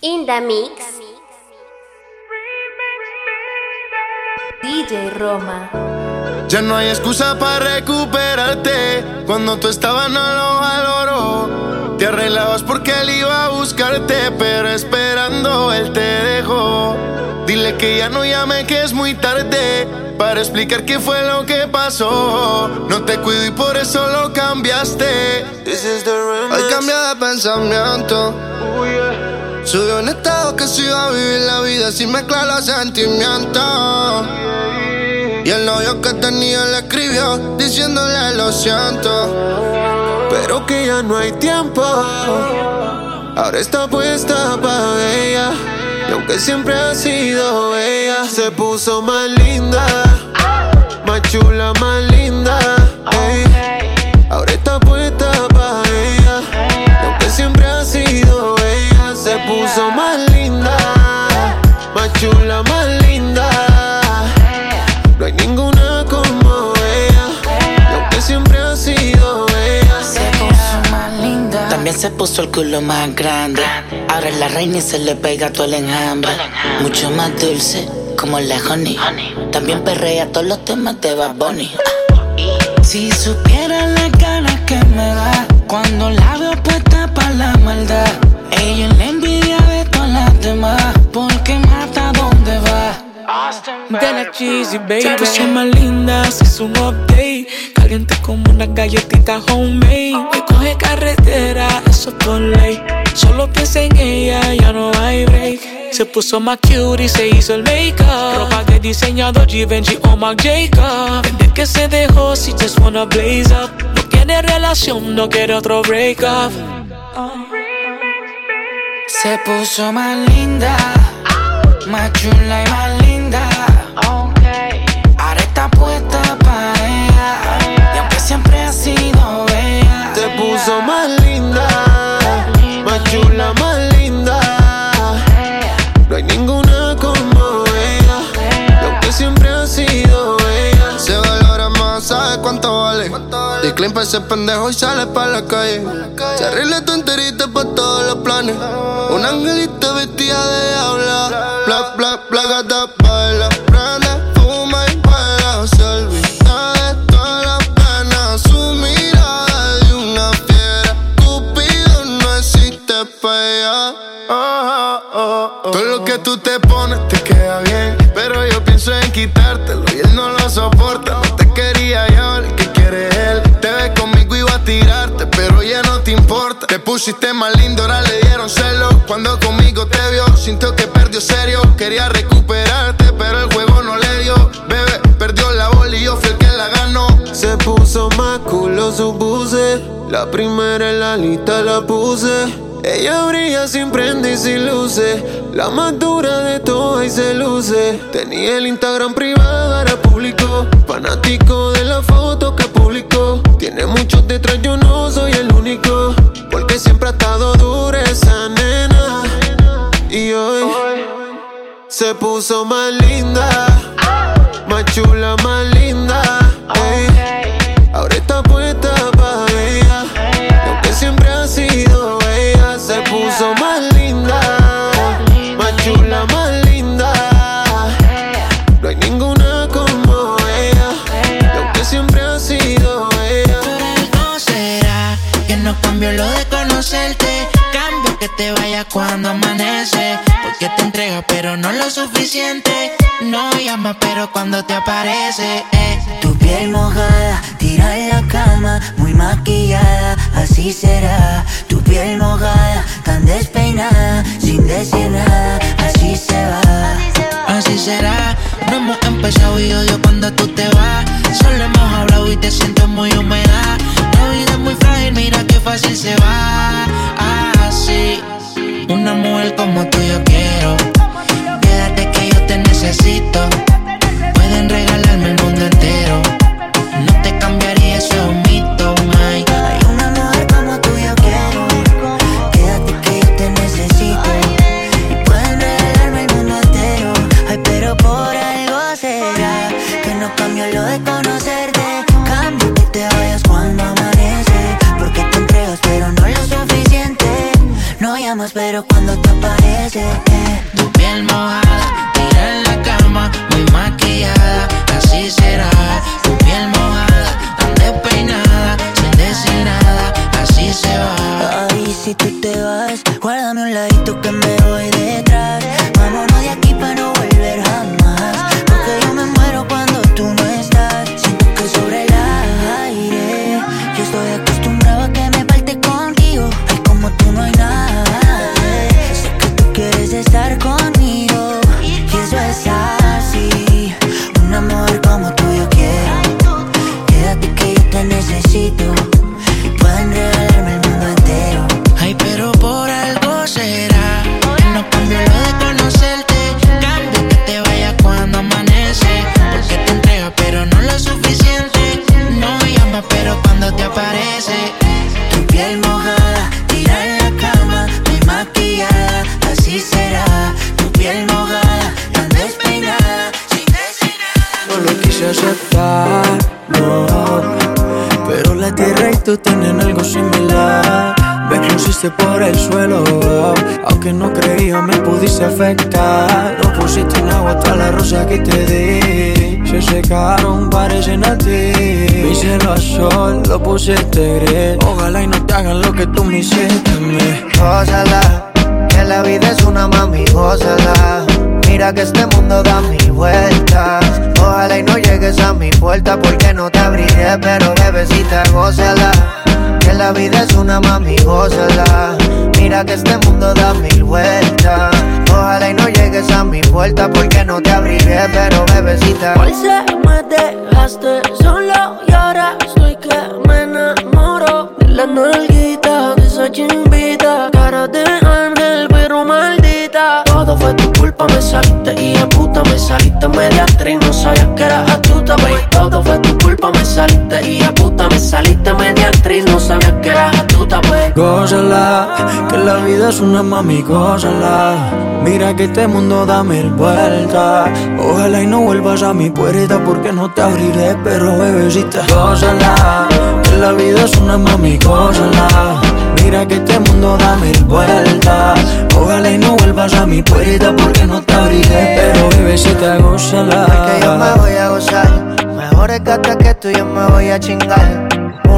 In the mix. DJ Roma. Ya no hay excusa para recuperarte. Cuando tú estabas no lo valoró. Te arreglabas porque él iba a buscarte, pero esperando él te dejó. Dile que ya no llame, que es muy tarde. Para explicar qué fue lo que pasó. No te cuido y por eso lo cambiaste. Hoy cambia de pensamiento. Subió un estado que se iba a vivir la vida sin mezclar los sentimientos. Y el novio que tenía le escribió diciéndole lo siento. Pero que ya no hay tiempo. Ahora está puesta para ella. Y aunque siempre ha sido ella, se puso más linda. Más chula, más linda. También se puso el culo más grande. Ahora es la reina y se le pega todo el enjambre. Mucho más dulce, como la honey. También perrea todos los temas de Bad Bunny. Si supiera la ganas que me da cuando la veo puesta para la maldad. Ella es la envidia de todas las demás, porque mata donde va. De la cheesy, baby. Puso más linda, hizo un update. Caliente como una galletita homemade. Me coge carretera, eso por ley. Solo piensa en ella, ya no hay break. Se puso más cute y se hizo el make-up. Ropa de diseñador Givenchy o Marc Jacob. Desde que se dejó, si just wanna blaze up. No quiere relación, no quiere otro break-up. Se puso más linda, más chula y más linda. Pa' ese pendejo y sale pa' la calle. Se arregla tu enterita pa' todos los planes. Un angelito pusiste más lindo, ahora le dieron celos. Cuando conmigo te vio, sintió que perdió serio. Quería recuperarte, pero el juego no le dio. Bebé, perdió la bola y yo fui el que la ganó. Se puso más culo su puse. La primera en la lista la puse. Ella brilla sin prende y sin luces. La más dura de todas y se luce. Tenía el Instagram privado, ahora público. Fanático de la foto que publicó. Tiene muchos detrás, yo no soy el único. Siempre ha estado dura esa nena. Y hoy se puso más linda. Más chula, más linda. Cuando amanece. Porque te entrega, pero no lo suficiente. No llama, pero cuando te aparece. eh. Tu piel mojada, tira en la cama, muy maquillada, así será. Tu piel mojada, tan despeinada, sin decir nada, así se va. Así será, no hemos empezado y odio cuando tú te vas. Solo hemos hablado y te siento muy húmeda. La vida es muy frágil, mira qué fácil se va. Así, una mujer como tú yo quiero. Quédate que yo te necesito. La vida es una mami, gózala. Mira que este mundo da mil vueltas. Ojalá y no vuelvas a mi puerta porque no te abriré, pero bebecita, gózala. Que la vida es una mami, gózala. Mira que este mundo da mil vueltas. Ojalá y no vuelvas a mi puerta porque no te abriré, pero bebecita, gózala. que yo me voy a gozar. Mejor es que tú yo me voy a chingar.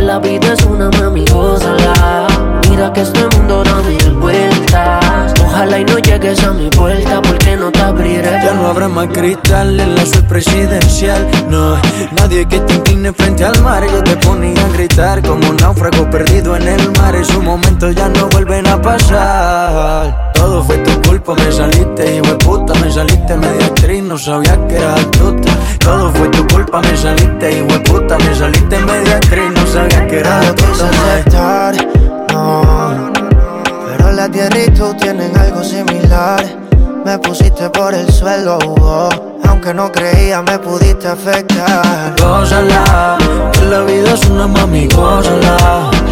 La vida es una mami, gózala. Mira que este mundo da mil vueltas. Ojalá y no llegues a mi puerta porque no te abriré. Ya no habrá más cristal en la suite presidencial. No, nadie que te incline frente al mar. Yo te ponía a gritar como un náufrago perdido en el mar. Esos momentos ya no vuelven a pasar. Todo fue tu culpa, me saliste, hijo de puta, me saliste media actriz, no sabía que eras astuta. Todo fue tu culpa, me saliste, hijo de puta, me saliste media actriz, no sabía que eras astuta. aceptar, no. Pero la tierra y tú tienen algo similar. Me pusiste por el suelo, oh. aunque no creía me pudiste afectar. Gózala, que la vida es una mami, gózala.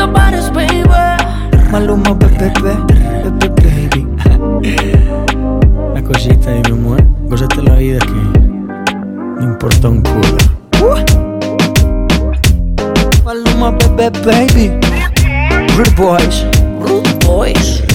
Lenito Pares, baby. Maluma, bebé, bebé, baby. Una cosita de mi amor. Gózate la vida que no importa un culo. Maluma, bebé, baby. Rude boys. Rude boys.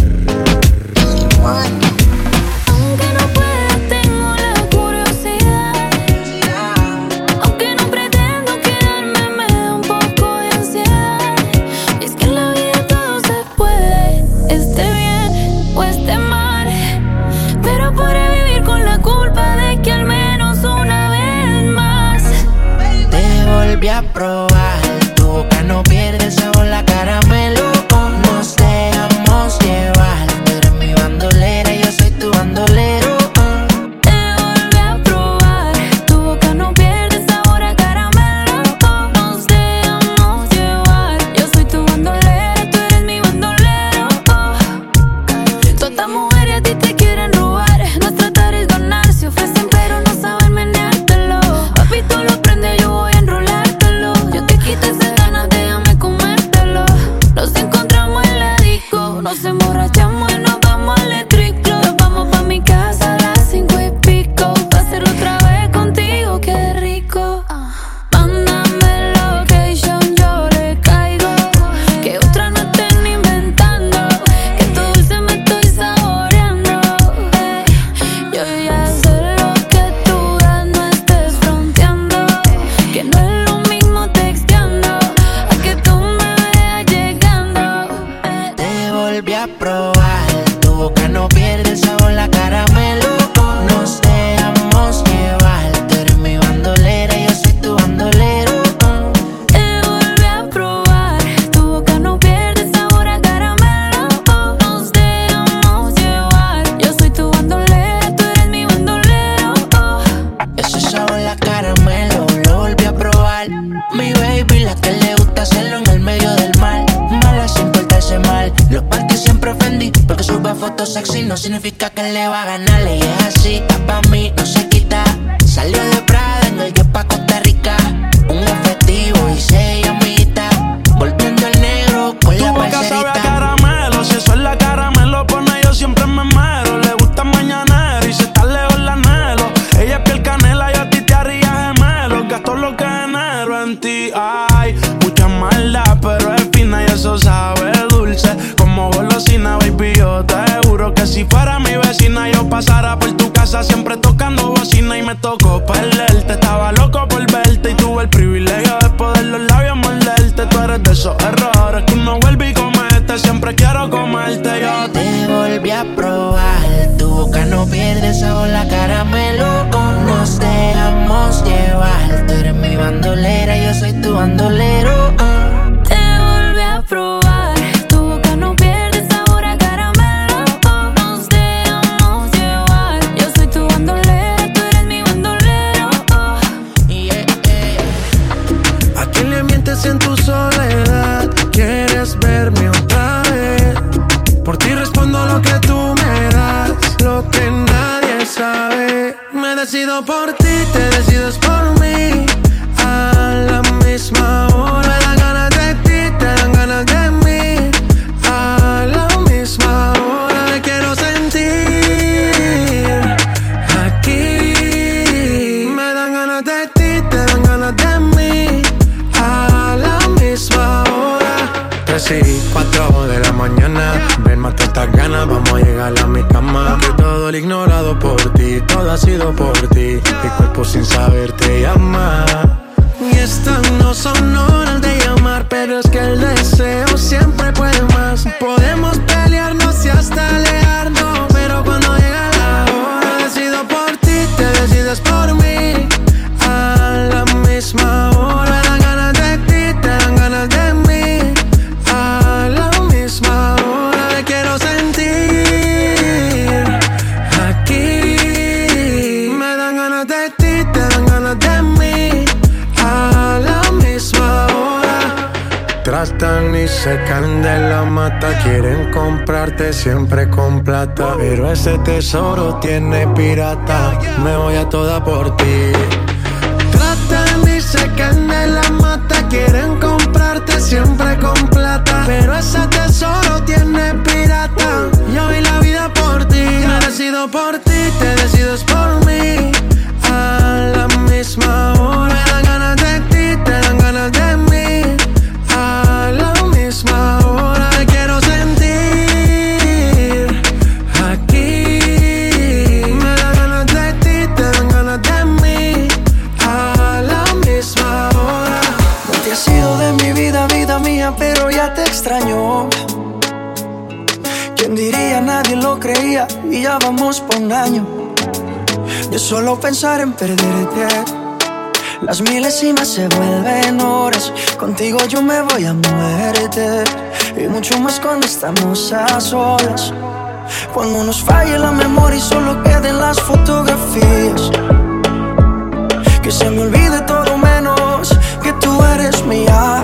se caen de la mata, quieren comprarte siempre con plata. Pero ese tesoro tiene pirata, me voy a toda por ti. Tratan y se caen de la mata, quieren comprarte siempre con plata. Pero ese tesoro tiene pirata, yo vi la vida por ti. Me decido por ti, te decides por mí, a la misma y ya vamos por un año. Yo solo pensar en perderte. Las milésimas se vuelven horas. Contigo yo me voy a muerte. Y mucho más cuando estamos a solas. Cuando nos falle la memoria y solo queden las fotografías. Que se me olvide todo menos que tú eres mía.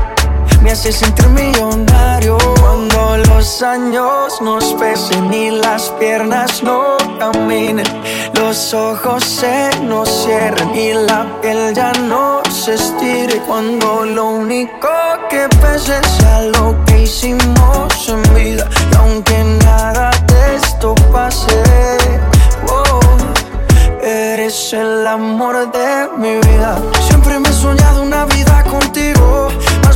me hace sentir millonario cuando los años nos pesen y las piernas no caminen, los ojos se nos cierren y la piel ya no se estire cuando lo único que pese sea lo que hicimos en vida y aunque nada de esto pase, oh, Eres el amor de mi vida. Siempre me he soñado una vida contigo.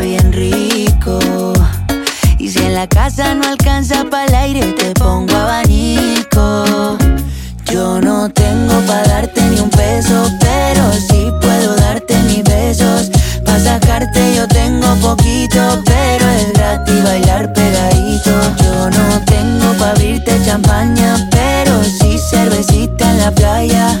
bien rico. Y si en la casa no alcanza para el aire, te pongo abanico. Yo no tengo para darte ni un peso, pero sí puedo darte mis besos. Pa' sacarte yo tengo poquito, pero es gratis bailar pegadito. Yo no tengo pa' abrirte champaña, pero sí cervecita en la playa.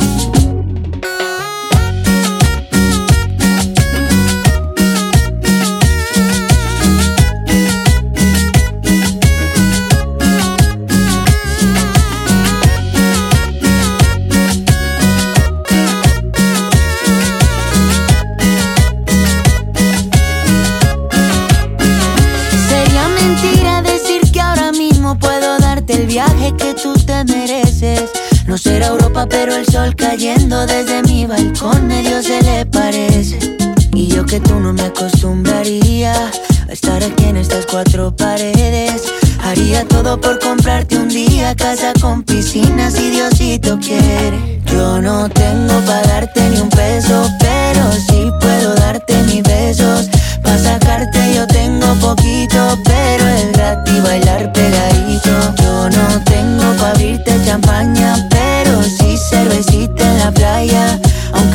Sol cayendo desde mi balcón medio se le parece. Y yo que tú no me acostumbraría a estar aquí en estas cuatro paredes. Haría todo por comprarte un día casa con piscina si Diosito quiere. Yo no tengo para darte ni un peso, pero sí puedo darte mis besos. Pa' sacarte yo tengo poquito, pero es gratis bailar pegadito.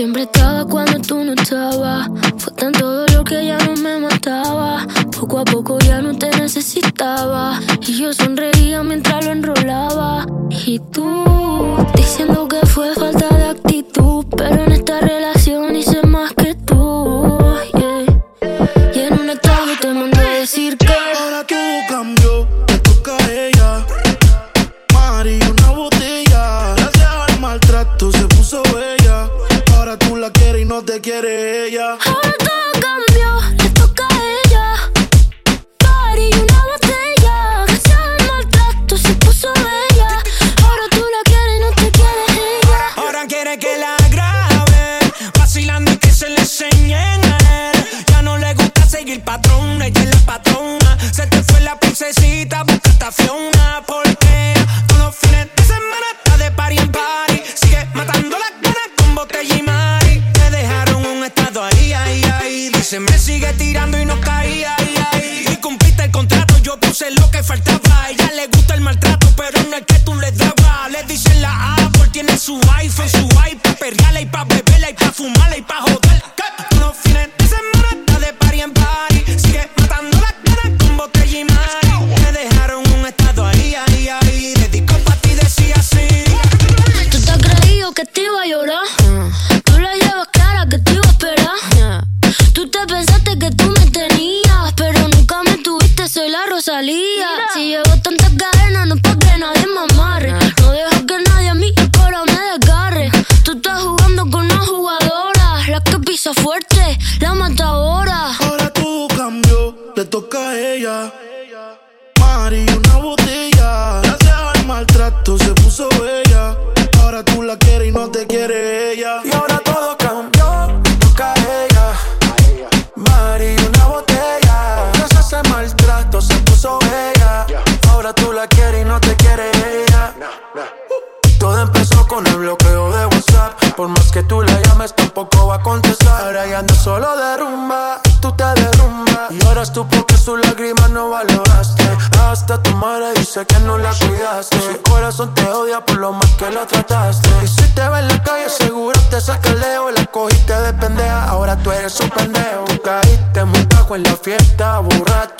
Siempre estaba cuando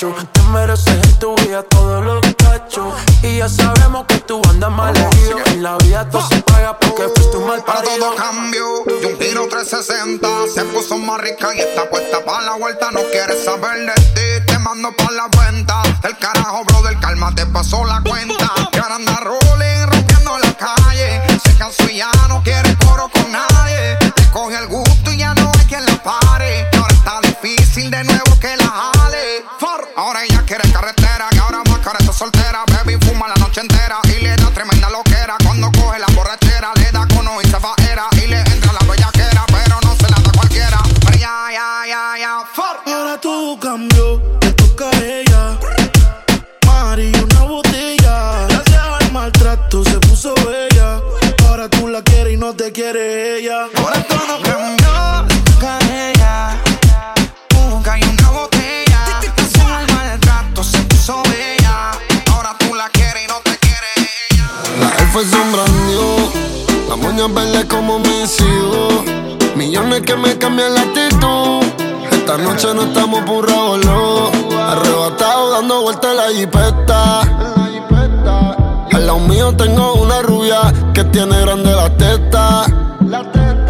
Te mereces en tu vida todos los cachos. Y ya sabemos que tú andas mal herido. En la vida todo se paga porque uh, fuiste un mal parido. Para todo cambio, y un giro 360. Se puso más rica y está puesta para la vuelta. No quiere saber de ti, te mando para la Tremenda loquera cuando coge la borrachera, le da cono y se faera. que me cambie la actitud. Esta noche no estamos burrados, no. Arrebatado dando vueltas en la jipeta. Al lado mío tengo una rubia que tiene grande la teta.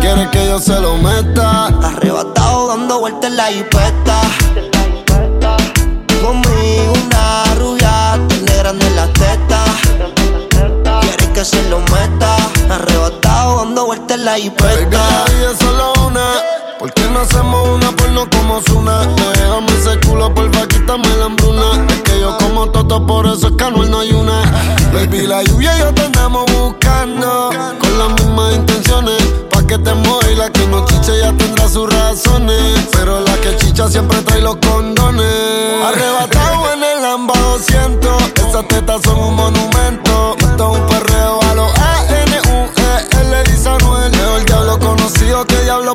Quiere que yo se lo meta. Arrebatado dando vueltas en la jipeta. Conmigo una rubia tiene grande la teta. Quiere que se lo meta. Arrebatado dando vueltas en la jipeta. ¿Por qué no hacemos una porno como Zuna? Déjame ese culo, porfa, quítame la hambruna. Es que yo como toto, por eso es que no hay una. Baby, la lluvia y yo te andamos buscando. Con las mismas intenciones, pa' que te mueva y la que no chiche ya tendrá sus razones. Pero la que chicha siempre trae los condones. Arrebatado en el Lamba 200, esas tetas son un monumento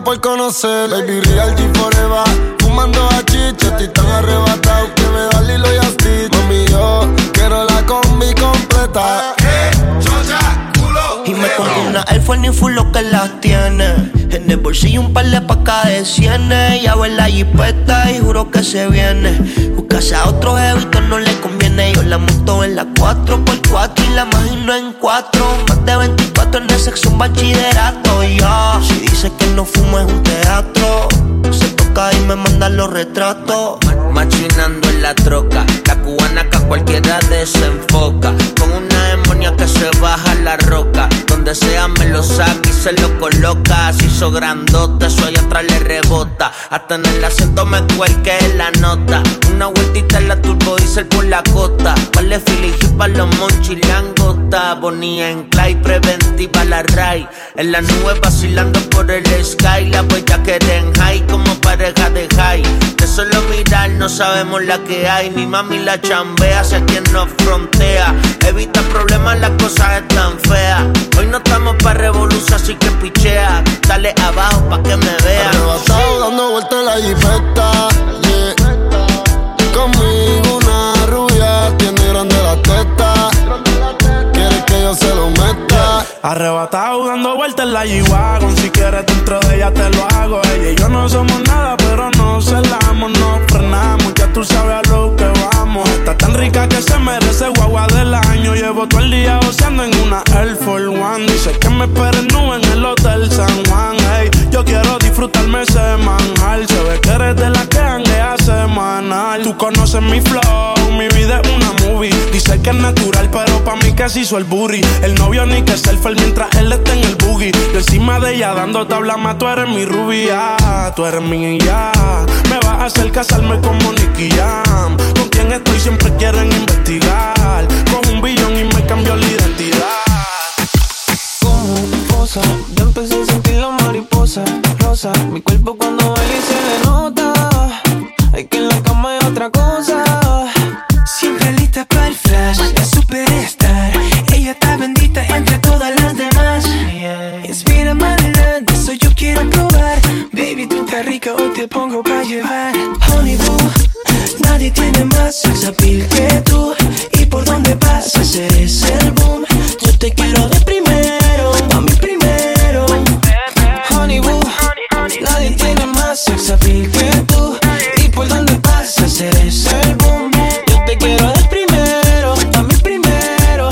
por conocer. Baby, reality forever. Fumando a chicha, estoy tan arrebatado que me da Lilo y Stitch. Mami, yo quiero la combi completa. Eh, chocha, culo, y me pongo una iPhone y full lo que las tiene. En el bolsillo un par de pacas de cienes. Ya ver la jipeta y juro que se viene. Buscase a otro jefe que no le conviene yo la monto en la 4x4 y la imagino en 4. Más de 24 en el sexo, un bachillerato, ya. Yeah. Si dice que no fumo es un teatro, se toca y me mandan los retratos. Machinando en la troca, la cubana que a cualquiera desenfoca. Con una demonia que se baja la roca. Donde sea me lo saca y se lo coloca. Se hizo grandote, eso allá atrás le rebota. Hasta en el asiento me cuelque la nota. Una vueltita en la turbo diesel por la costa. Vale fili para los monchis langota. Bonía en clay, preventiva la ray. En la nube vacilando por el sky. La huella que en high como pareja de high. De solo mirar no sabemos la que hay. Mi mami la chambea, hacia quien nos frontea. Evita problemas, las cosas están feas. Hoy no estamos para revolución, así que pichea. Dale abajo pa' que me vea. Arrebatado dando vueltas en la jipeta, yeah. Conmigo una rubia tiene grande la teta. Quiere que yo se lo meta. Arrebatado dando vueltas en la G-Wagon Si quieres dentro de ella te lo hago Ella y yo no somos nada pero no celamos No frenamos, ya tú sabes a lo que Está tan rica que se merece guagua del año. Llevo todo el día goceando en una Air Force One. Dice que me esperen nube en el Hotel San Juan. Hey, yo quiero disfrutarme semanal Se ve que eres de la que hanguea semanal. Tú conoces mi flow, mi vida es una movie. Dice que es natural pero pa' mí se hizo el booty. El novio ni que selfie mientras él está en el boogie. Yo encima de ella dando tabla más Tú eres mi rubia, tú eres mi ya. Me vas a hacer casarme como Nicky Jam. Con estoy siempre quieren investigar Con un billón y me cambió la identidad como posa. Ya empecé a sentir la mariposa rosa. Mi cuerpo cuando baila se le nota. Hay que en la cama hay otra cosa. Siempre lista para el flash, la superstar. Ella está bendita entre todas las demás. Inspírame adelante, eso yo quiero probar. Baby, tú estás rica, hoy te pongo pa' llevar. Nadie tiene más sex appeal que tú. Y por donde pasas eres el boom. Yo te quiero de primero, a mí primero. Honey boo, nadie tiene más sex appeal que tú. Y por donde pasas eres el boom. Yo te quiero de primero, a mí primero.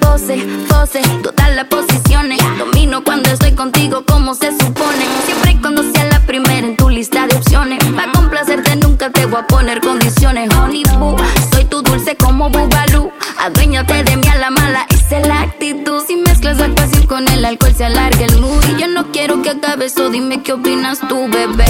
Pose, pose, todas las posiciones. Domino cuando estoy contigo como se supone. Nunca te voy a poner condiciones. Honey boo, soy tu dulce como Bubalú. Aduéñate de mí a la mala, esa es la actitud. Si mezclas la pasión con el alcohol se alarga el mood. Y yo no quiero que acabe eso, dime qué opinas tú, bebé.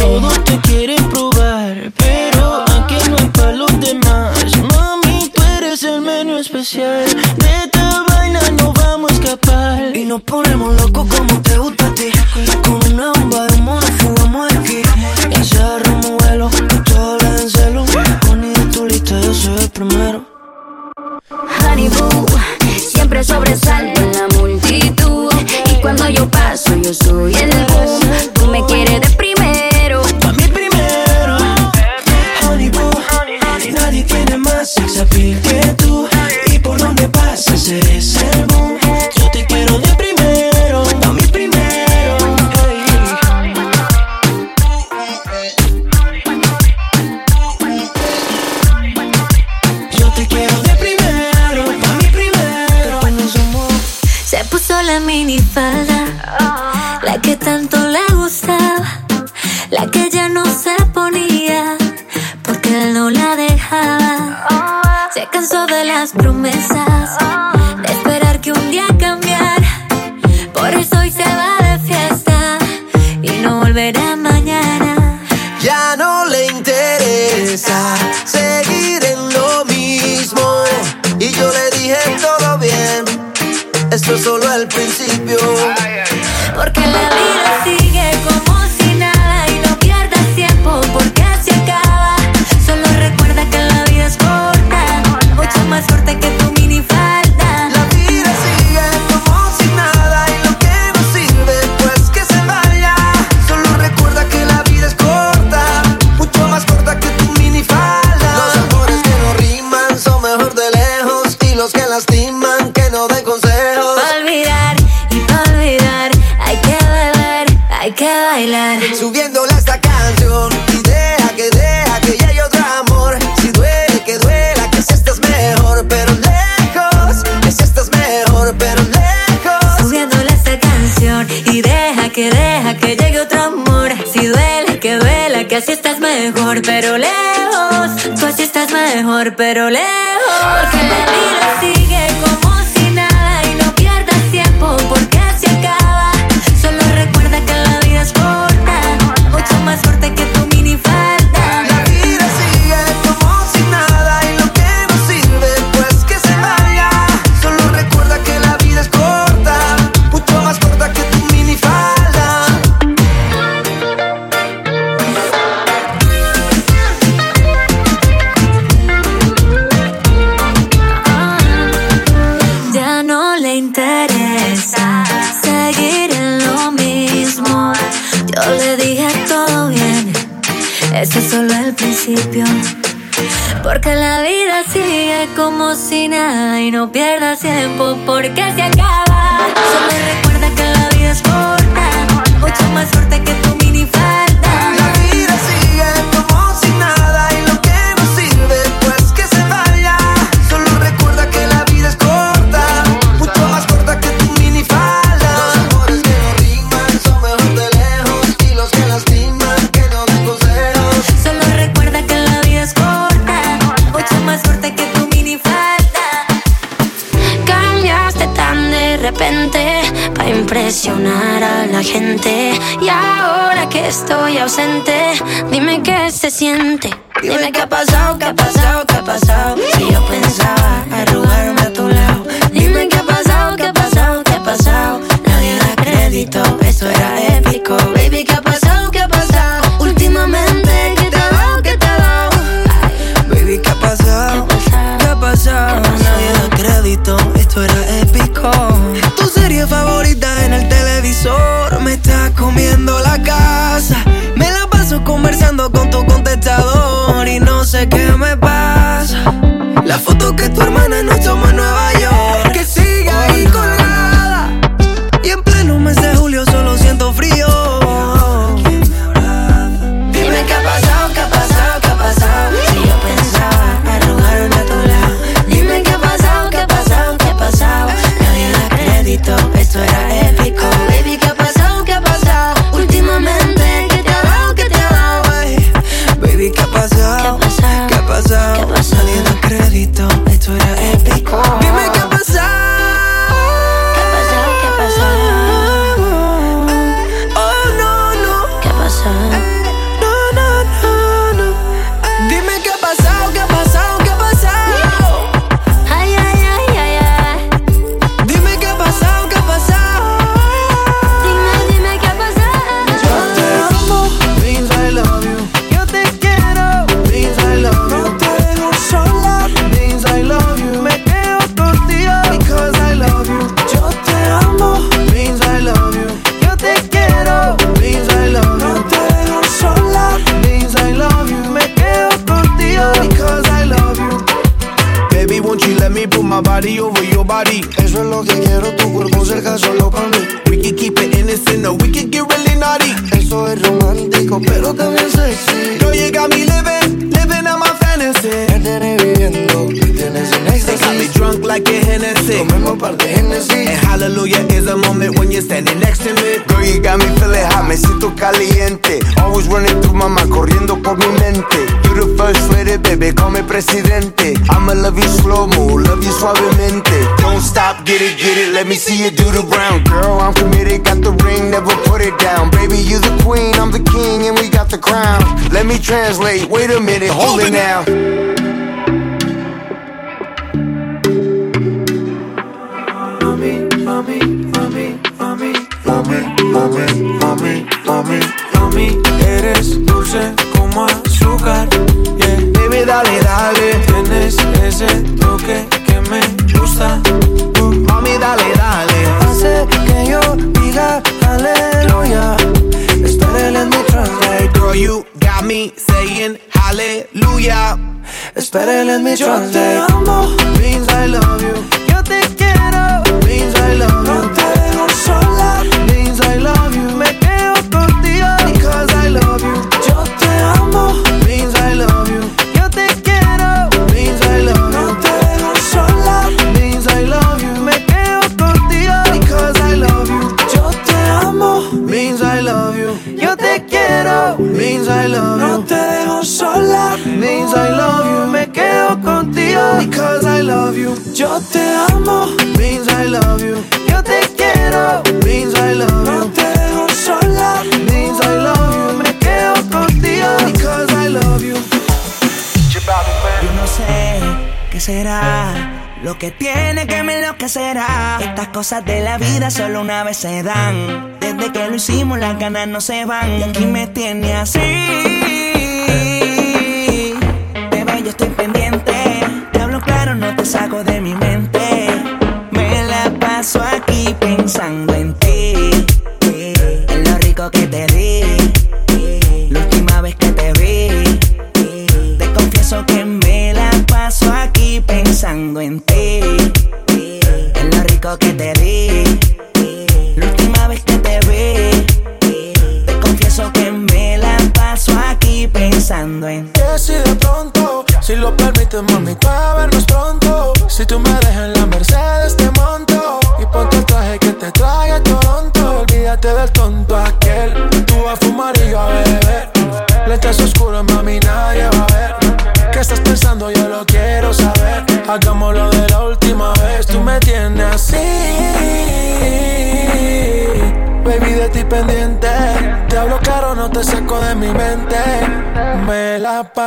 cosas de la vida solo una vez se dan. Desde que lo hicimos, las ganas no se van. Y aquí me tiene así.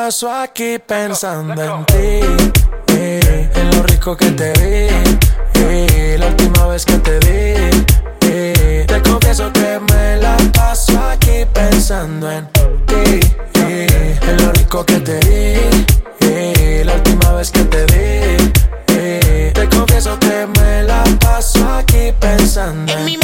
paso aquí pensando en ti. Eh, en lo rico que te vi. Eh, la última vez que te vi. Eh, te confieso que me la paso aquí pensando en ti. Eh, en lo rico que te vi. Eh, la última vez que te vi. te confieso que me la paso aquí pensando en, en mi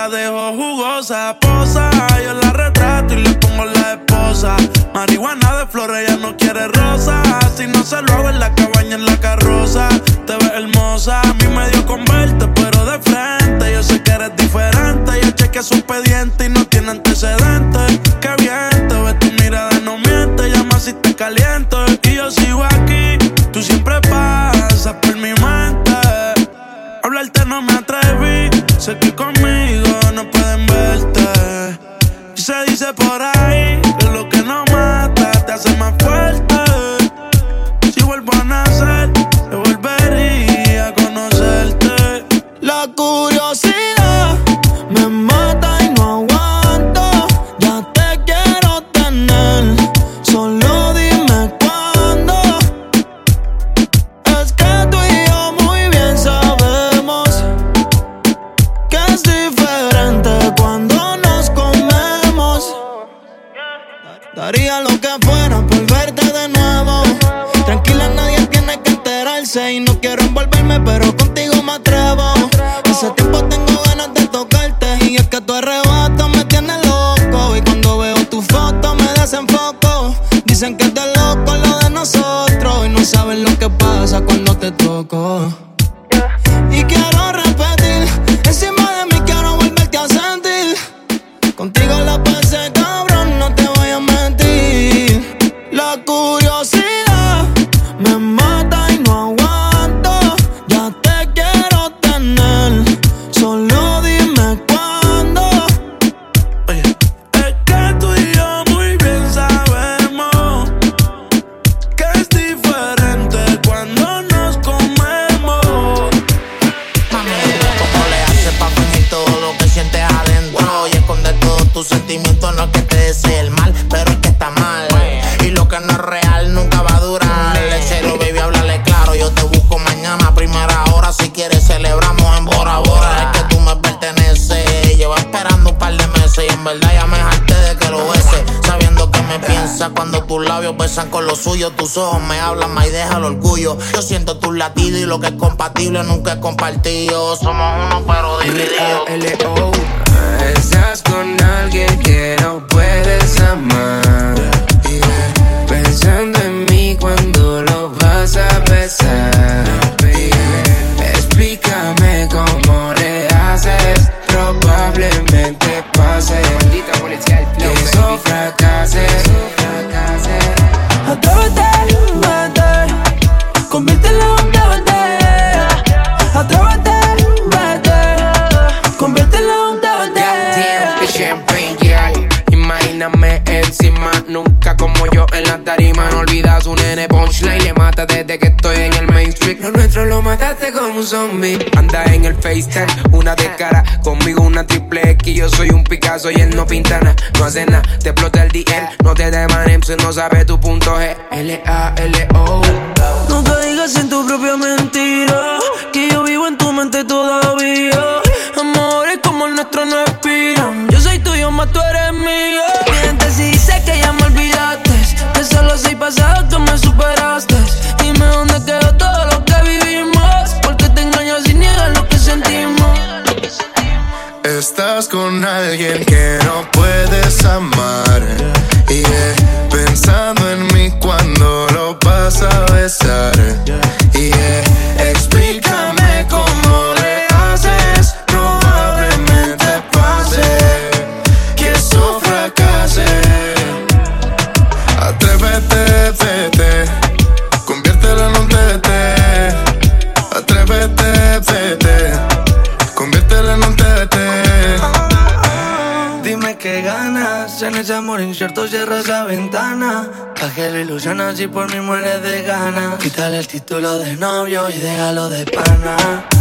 la dejo jugosa. Posa, yo la retrato y le pongo la esposa. Marihuana de flores, ella no quiere rosa. Si no se lo hago en la cabaña, en la carroza. Te ves hermosa, a mí me dio con verte, pero de frente. Yo sé que eres diferente. Yo chequeé su expediente y no tiene antecedentes. Qué bien, te ves tu mirada, no miente. Llama si te caliento y yo sigo aquí. Tú siempre pasas por mi mente. Hablarte no me atreví, sé que conmigo por ahí. go tuyo. Tus ojos me hablan más y deja el orgullo. Yo siento tus latidos y lo que es compatible nunca es compartido. Somos uno pero divididos. L estás con alguien que Anda en el FaceTime, una de cara. Conmigo una triple X. Yo soy un Picasso y él no pinta nada. No hace nada, te explota el DM. No te demanem si no sabe tu punto G. L-A-L-O. nunca digas en tu propia mente alguien que ilusiona si por mí mueres de gana. Quítale el título de novio y déjalo de pana.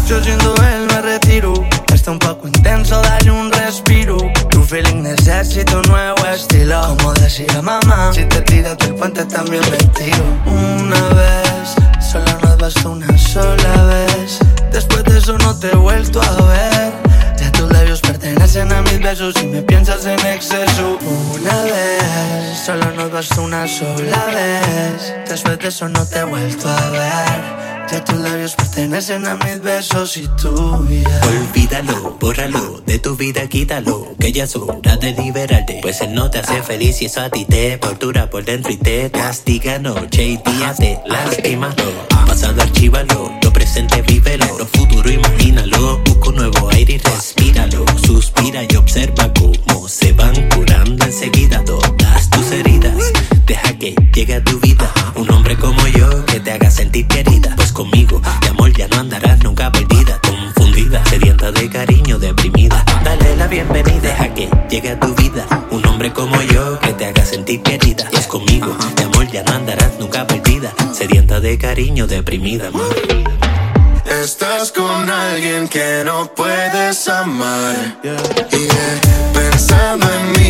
Yo siendo él me retiro. Está un poco intenso, dale un respiro. Tu feeling necesita un nuevo estilo. Como decía mamá, si te tiras del puente también me tiro. que eso no te he vuelto a ver. Ya tus labios pertenecen a mis besos y tuya. Olvídalo, bórralo, de tu vida quítalo. Que ya es hora de liberarte. Pues él no te hace feliz y eso a ti te tortura por dentro y te castiga noche y día. Te lastima todo. Pasado archívalo, lo presente vívelo. Lo futuro imagínalo. Busco nuevo aire y respíralo. Suspira y observa cómo se van curando enseguida todas tus heridas. Deja que llegue a tu vida como yo que te haga sentir querida. Pues conmigo, de amor ya no andarás nunca perdida, confundida, sedienta de cariño, deprimida. Dale la bienvenida a que llegue a tu vida un hombre como yo que te haga sentir querida. Pues conmigo, de amor ya no andarás nunca perdida, sedienta de cariño, deprimida. Estás con alguien que no puedes amar. Y yeah, pensando en mí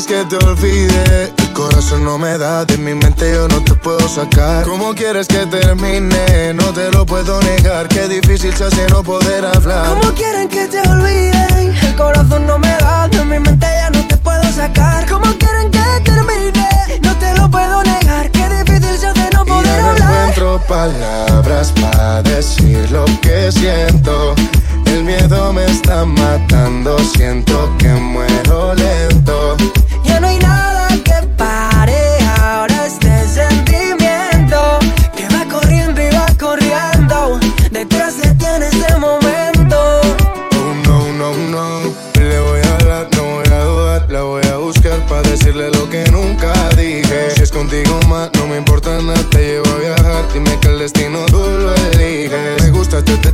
quieres que te olvide? El corazón no me da, de mi mente yo no te puedo sacar. ¿Cómo quieres que termine? No te lo puedo negar, qué difícil se hace no poder hablar. ¿Cómo quieren que te olviden? El corazón no me da, de mi mente ya no te puedo sacar. ¿Cómo quieren que termine? No te lo puedo negar, qué difícil se hace no Y poder ya no hablar. encuentro palabras para decir lo que siento. El miedo me está matando, siento que muero lento. Ya no hay nada que pare ahora este sentimiento que va corriendo y va corriendo detrás de ti en este momento. Oh no, no, no. Le voy a hablar, no voy a dudar. La voy a buscar para decirle lo que nunca dije. Si es contigo más, no me importa nada. Te llevo a viajar. Dime que el destino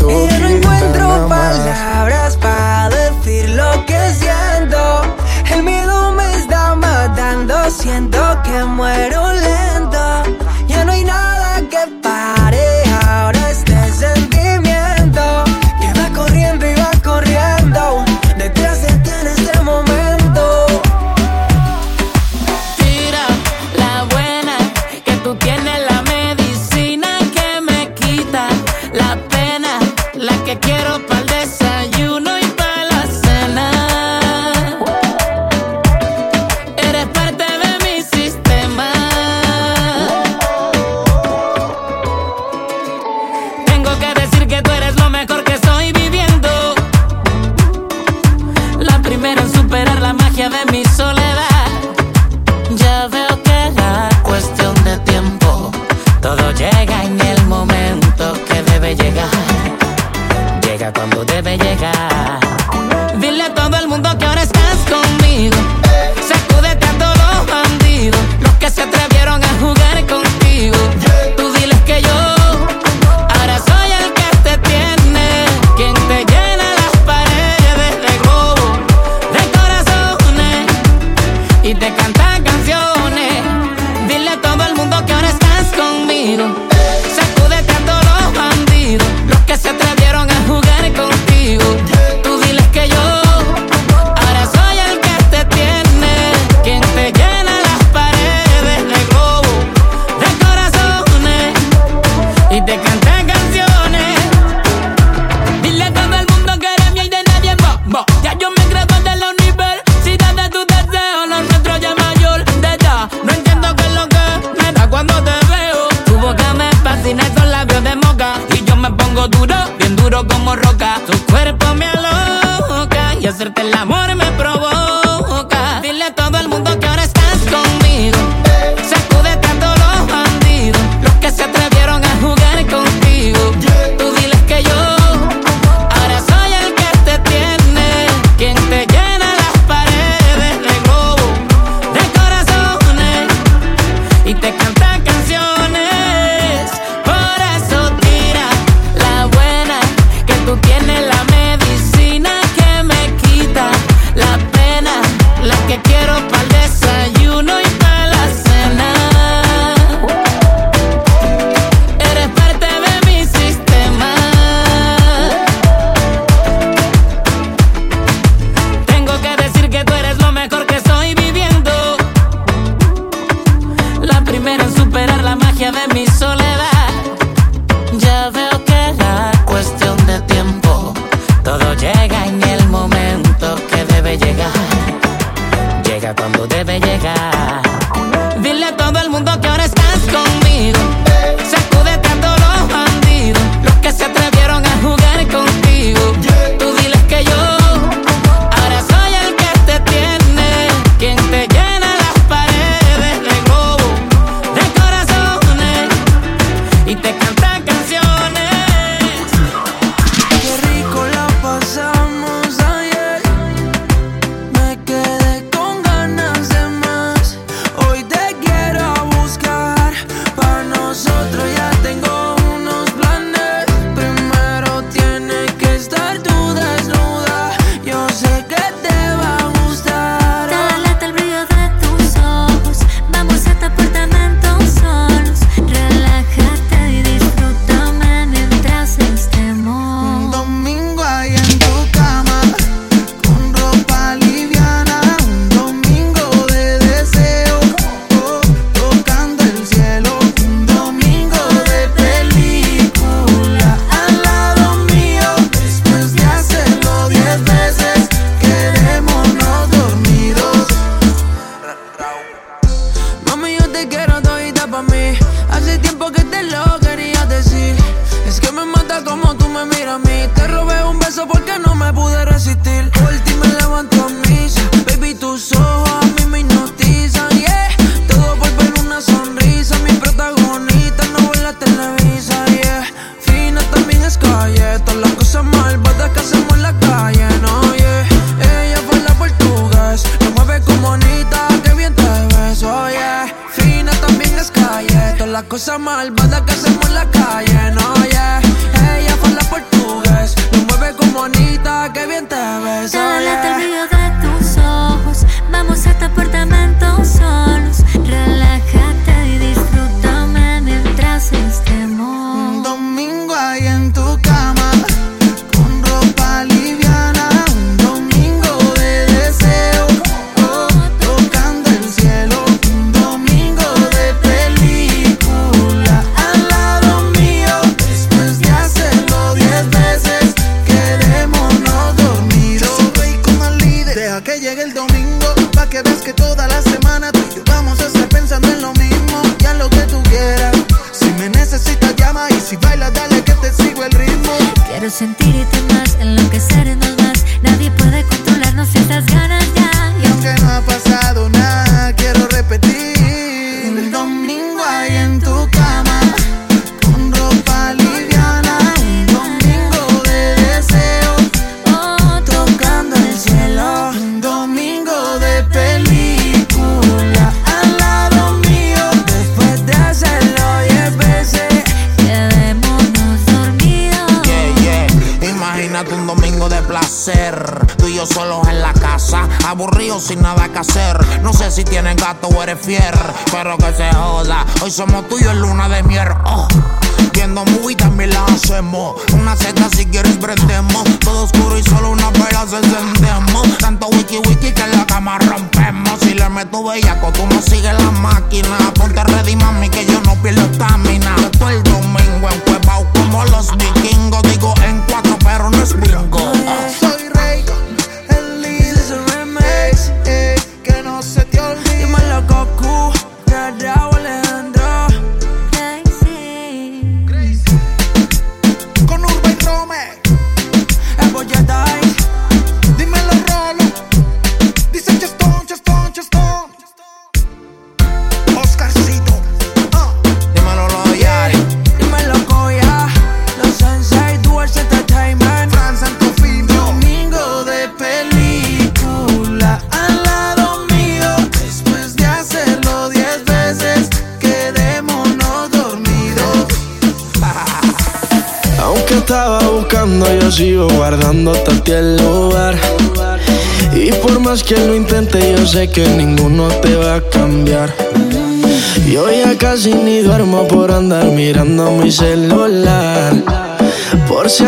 Y ya no encuentro palabras para decir lo que siento. El miedo me está matando, siento que muero lento. Ya no hay nada que pare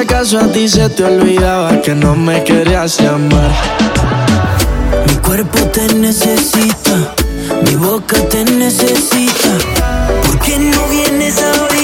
caso a ti se te olvidaba que no me querías amar. Mi cuerpo te necesita, mi boca te necesita. ¿Por qué no vienes a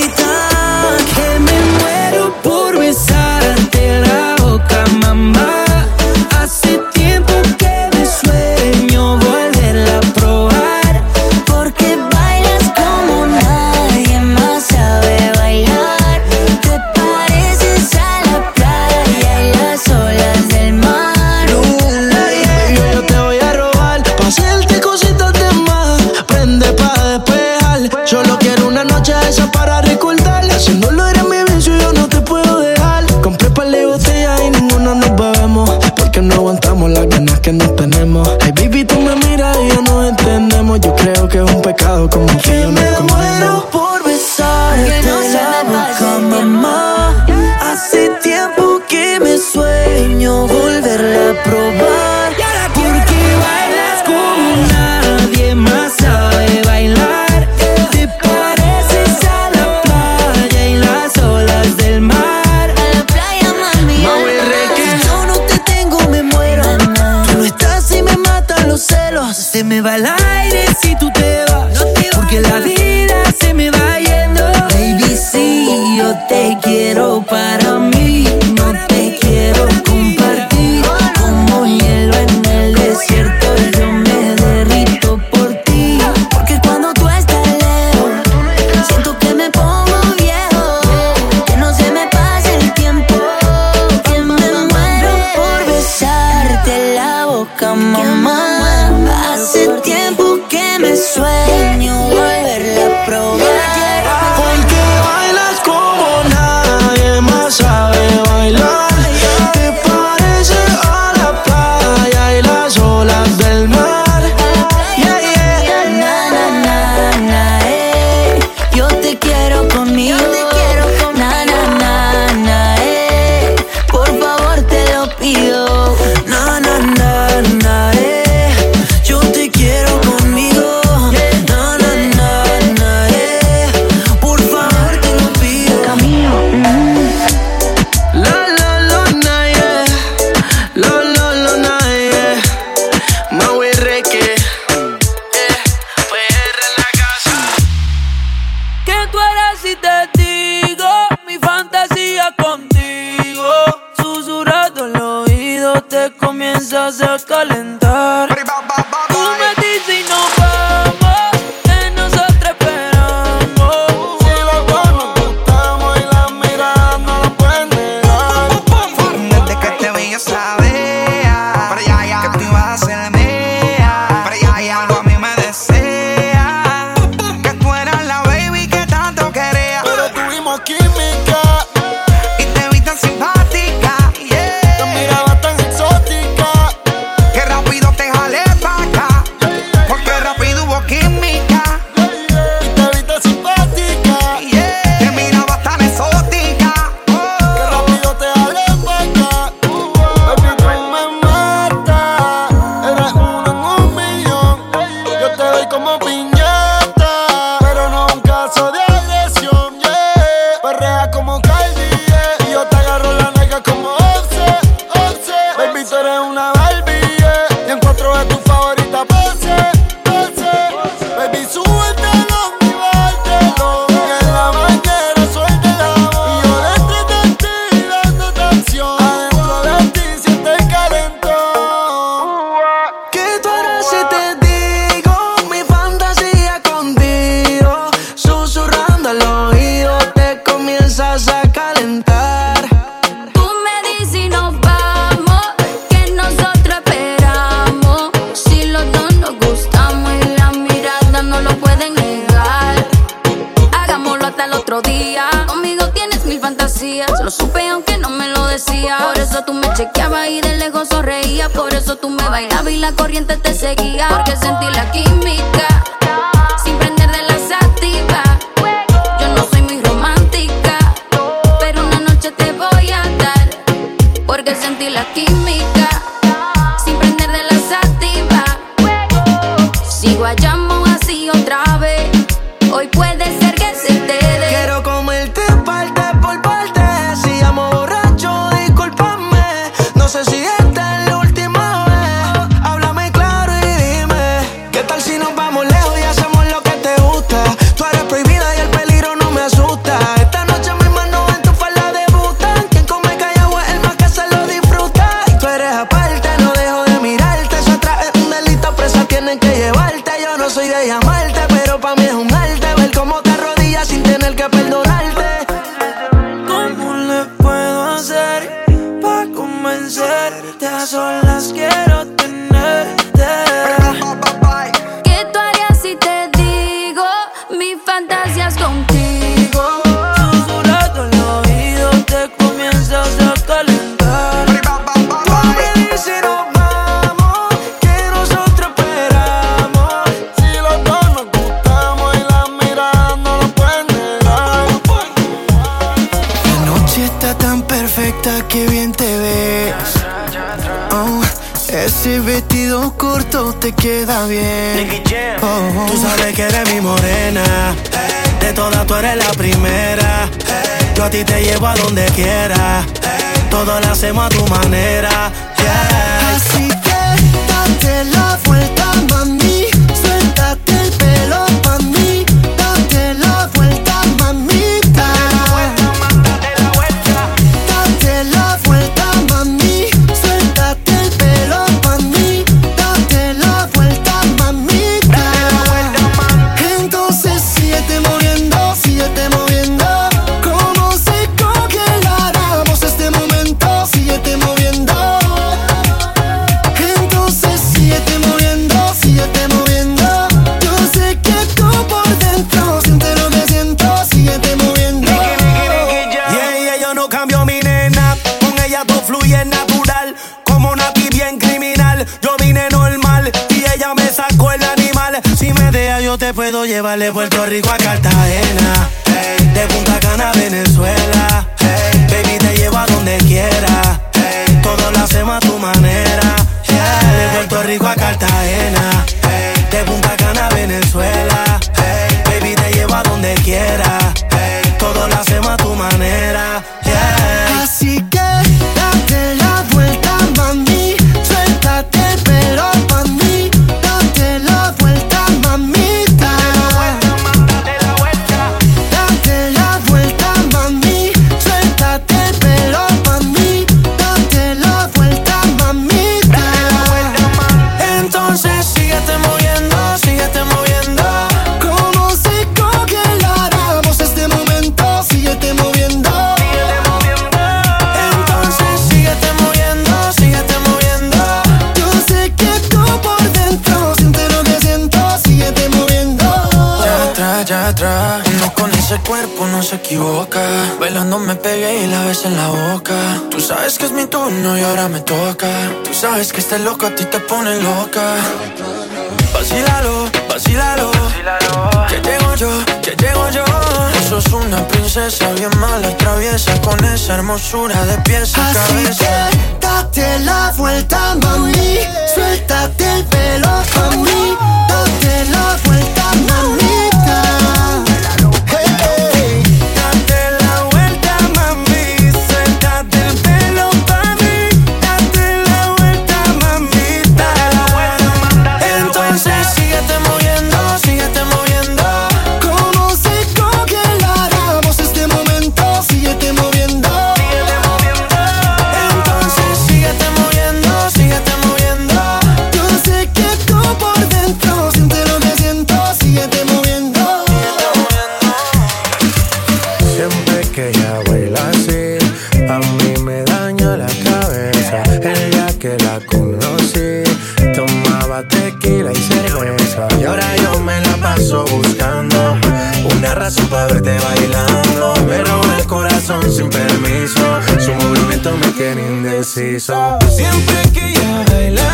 preciso. Siempre que ella baila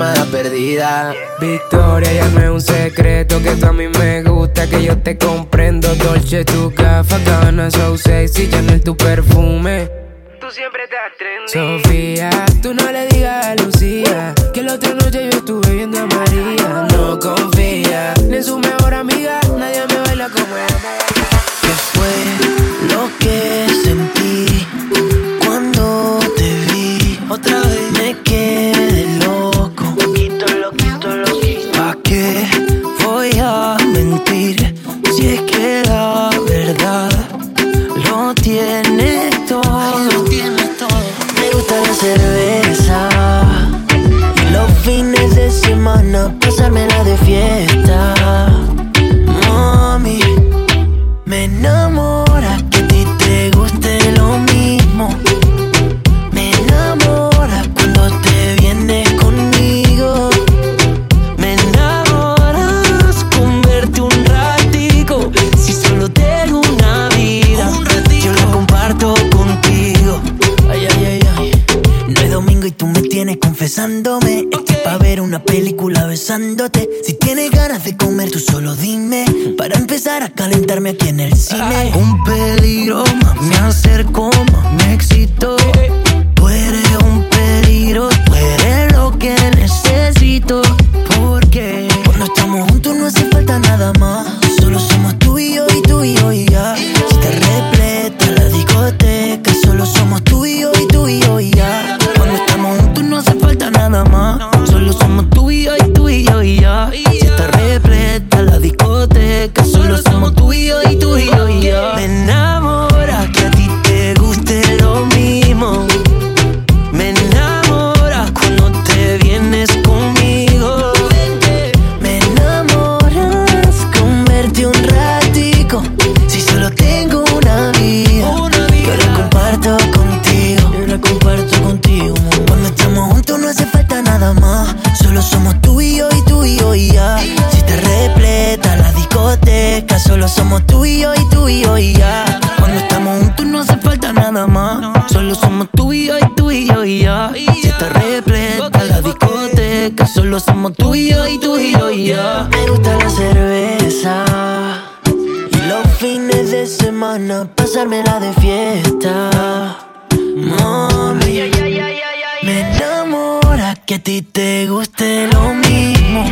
llamada perdida. Victoria, ya no es un secreto que tú a mí me gusta, que yo te comprendo. Dolce, tu gafa, gana, so sexy, Chanel, tu perfume. Tú siempre te atrendes. Sofía, tú no le digas a solo somos tú y yo y tú y yo y ya. Cuando estamos juntos no hace falta nada más, solo somos tú y yo y tú y yo y ya. Si está repleta la discoteca, solo somos tú y yo y tú y yo y ya. Me gusta la cerveza y los fines de semana pasármela de fiesta. Mami, me enamora que a ti te guste lo mismo.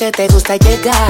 Que te gusta llegar.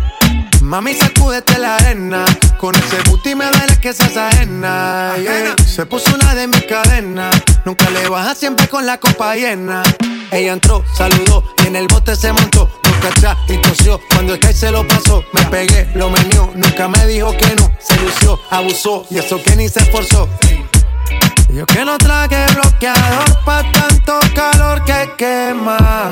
Mami, sacúdete la arena. Con ese booty me duele que seas ajena. yeah. Se puso una de mis cadenas. Nunca le baja siempre con la copa llena. Ella entró, saludó y en el bote se montó. Nunca atrás y tosió. Cuando el que se lo pasó, me pegué, lo menió. Nunca me dijo que no. Se lució, abusó y eso que ni se esforzó. Yo que no traje bloqueador pa' tanto calor que quema.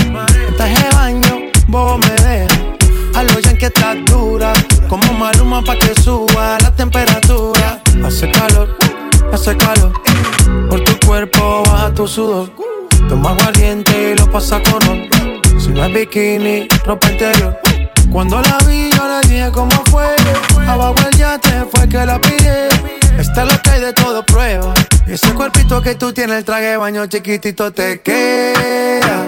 Que estás dura. Como maluma pa' que suba la temperatura. Hace calor, hace calor. Por tu cuerpo baja tu sudor. Toma aguardiente y lo pasa con ron. Si no es bikini, ropa interior. Cuando la vi, yo le dije cómo fue. Abajo el yate fue que la pide. Esta es lo que hay de todo prueba. Y ese cuerpito que tú tienes, el traje baño chiquitito te queda.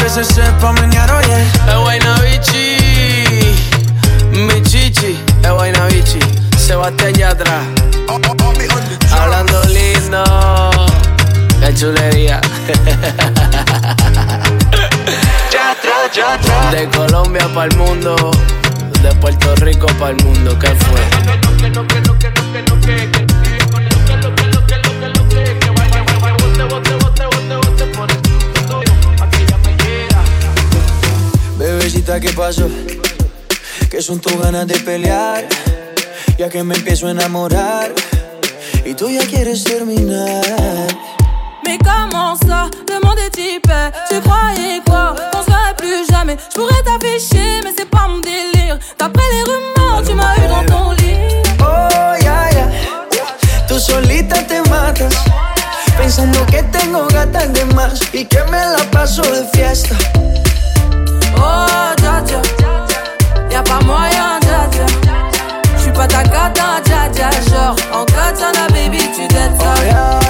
Que se sepa mañana, oye. Es Guaynabichi, mi chichi, es Guaynabichi, Sebastián Yatra. Hablando lindo, qué chulería. De Colombia para el mundo, de Puerto Rico para el mundo, ¿qué fue? Bebecita, ¿qué pasó? Que son tus ganas de pelear, ya que me empiezo a enamorar y tú ya quieres terminar. Mais comment ça, le monde est hyper? Tu croyais quoi, qu'on serait plus jamais? Je pourrais t'afficher, mais c'est pas mon délire D'après les rumeurs, tu m'as eu dans ton lit Oh, ya, ya. Tú solita te matas, pensando que tengo gatas de más y que me la paso de fiesta. Oh, Y'a pas moyen, J'suis pas ta cata, dja dja. Genre, en katana, baby, tu ça. Oh, ya.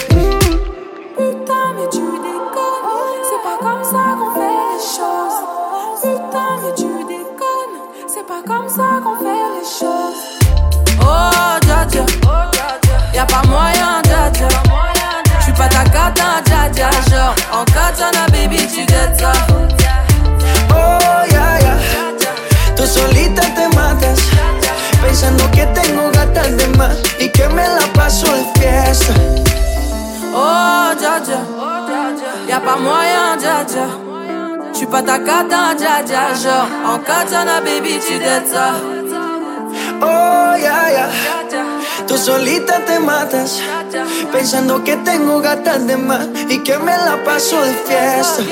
Ça qu'on fait les choses. Oh, dja dja. Y'a pas moyen, dja dja. J'suis pas ta cata, dja dja. Genre, en katana, baby, tu dettes ça. Oh, ya, ya. Tú solita te matas, pensando que tengo gatas de más y que me la paso de fiesta. Oh, dja dja. Y'a pas moyen, dja dja J'suis pas ta cata, dja dja Genre, en katana, baby, tu dettes ça. Oh, ya, ya. Tú solita te matas, pensando que tengo gatas de más y que me la paso de fiesta.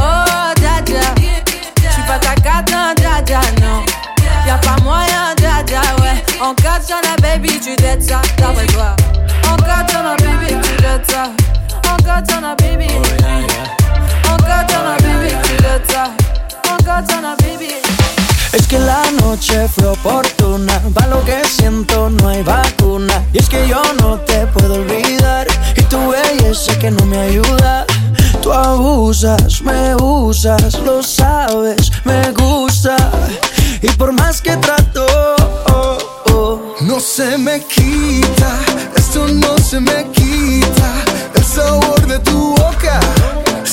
Oh, dja dja. J'suis pas ta cata, dja dja, non. Y'a pas moyen, dja dja, ouais. En katana, baby, tu dettes ça D'après toi. En katana, baby, tu dettes ça. En katana, baby. En katana, baby, Es que la noche fue oportuna, para lo que siento no hay vacuna. Y es que yo no te puedo olvidar, y tu belleza que no me ayuda. Tú abusas, me usas, lo sabes, me gusta. Y por más que trato, oh, oh, no se me quita, esto no se me quita. El sabor de tu boca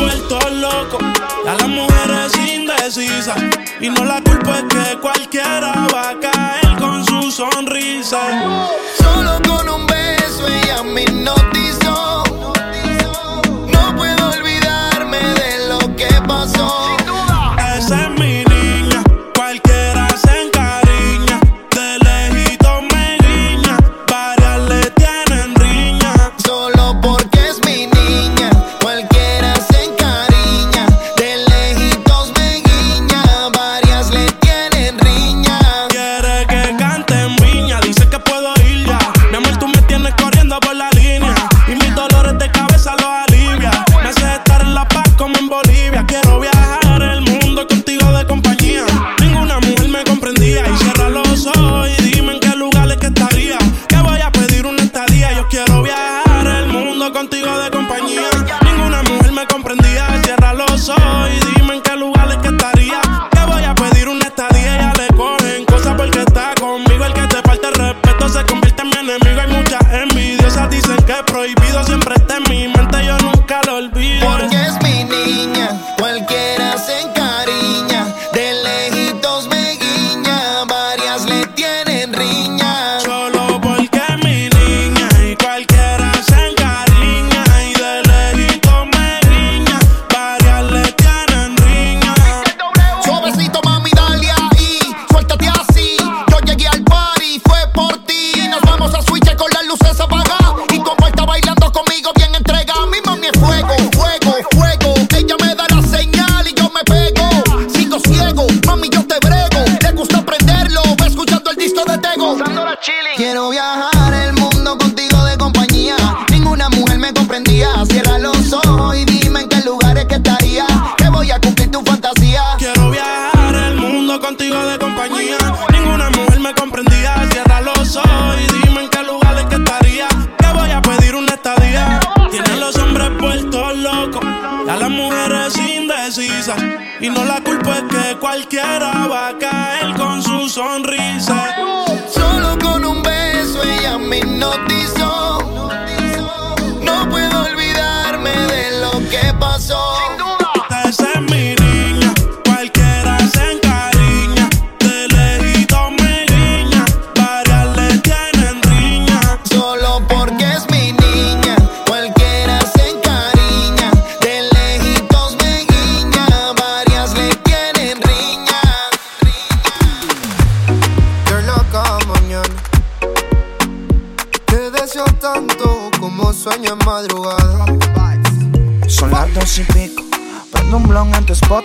Locos, y a las mujeres indecisas. Y no la culpa es que cualquiera va a caer con su sonrisa. Solo con un beso ella me hipnotizó. No puedo olvidarme de lo que pasó.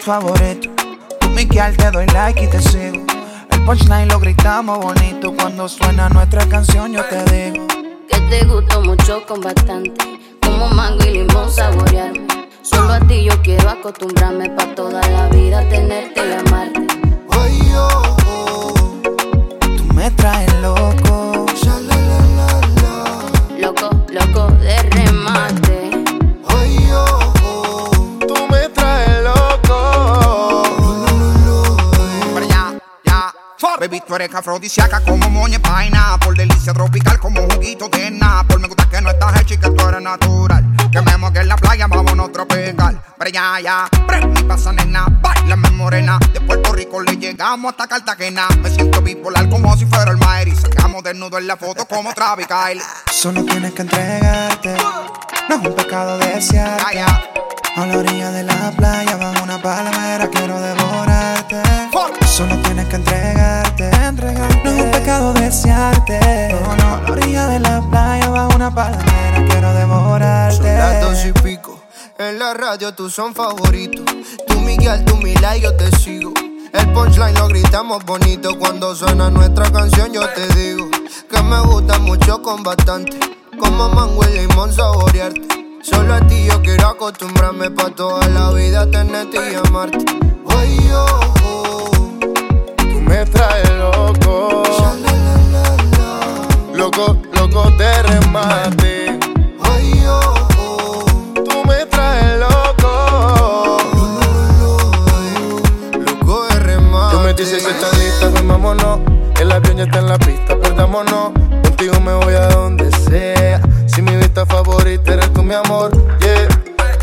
Favorito. Tu Miguel, te doy like y te sigo. El punchline lo gritamos bonito cuando suena nuestra canción, yo te digo. Que te gusto mucho con bastante. Como mango y limón saborearme. Solo a ti yo quiero acostumbrarme afrodisíaca como moña paina. Por delicia tropical como juguito de Napol. Me gusta que no estás hecha y que tú eres natural. Que me moque en la playa, vámonos tropical. Pero ya, ya. Prende pasa nena, bailame morena. De Puerto Rico le llegamos hasta Cartagena. Me siento bipolar como si fuera el Maer. Y sacamos desnudo en la foto como Travis Kyle. Solo tienes que entregarte. No es un pecado desearte. A la orilla de la playa, bajo una palmera, quiero devorarte. Solo tienes que entregarte, entregarte. No es un pecado desearte. No, no, a la orilla de la playa, bajo una palmera, quiero devorarte. Son las dos y pico. En la radio tú son favoritos. Tú Miguel, tú Mila y yo te sigo. El punchline lo gritamos bonito cuando suena nuestra canción. Yo te digo que me gusta mucho con bastante. Como mango y limón saborearte. Solo a ti yo quiero acostumbrarme pa' toda la vida tenerte y amarte. Oh, oh, Tú me traes loco. Loco, loco de remate. Tú me traes loco. Loco de remate. Tú me dices si estás lista, pues vámonos. El avión ya está en la pista, perdámonos. Contigo me voy a donde sea. Si mi vista favorita eres tú, mi amor, yeah.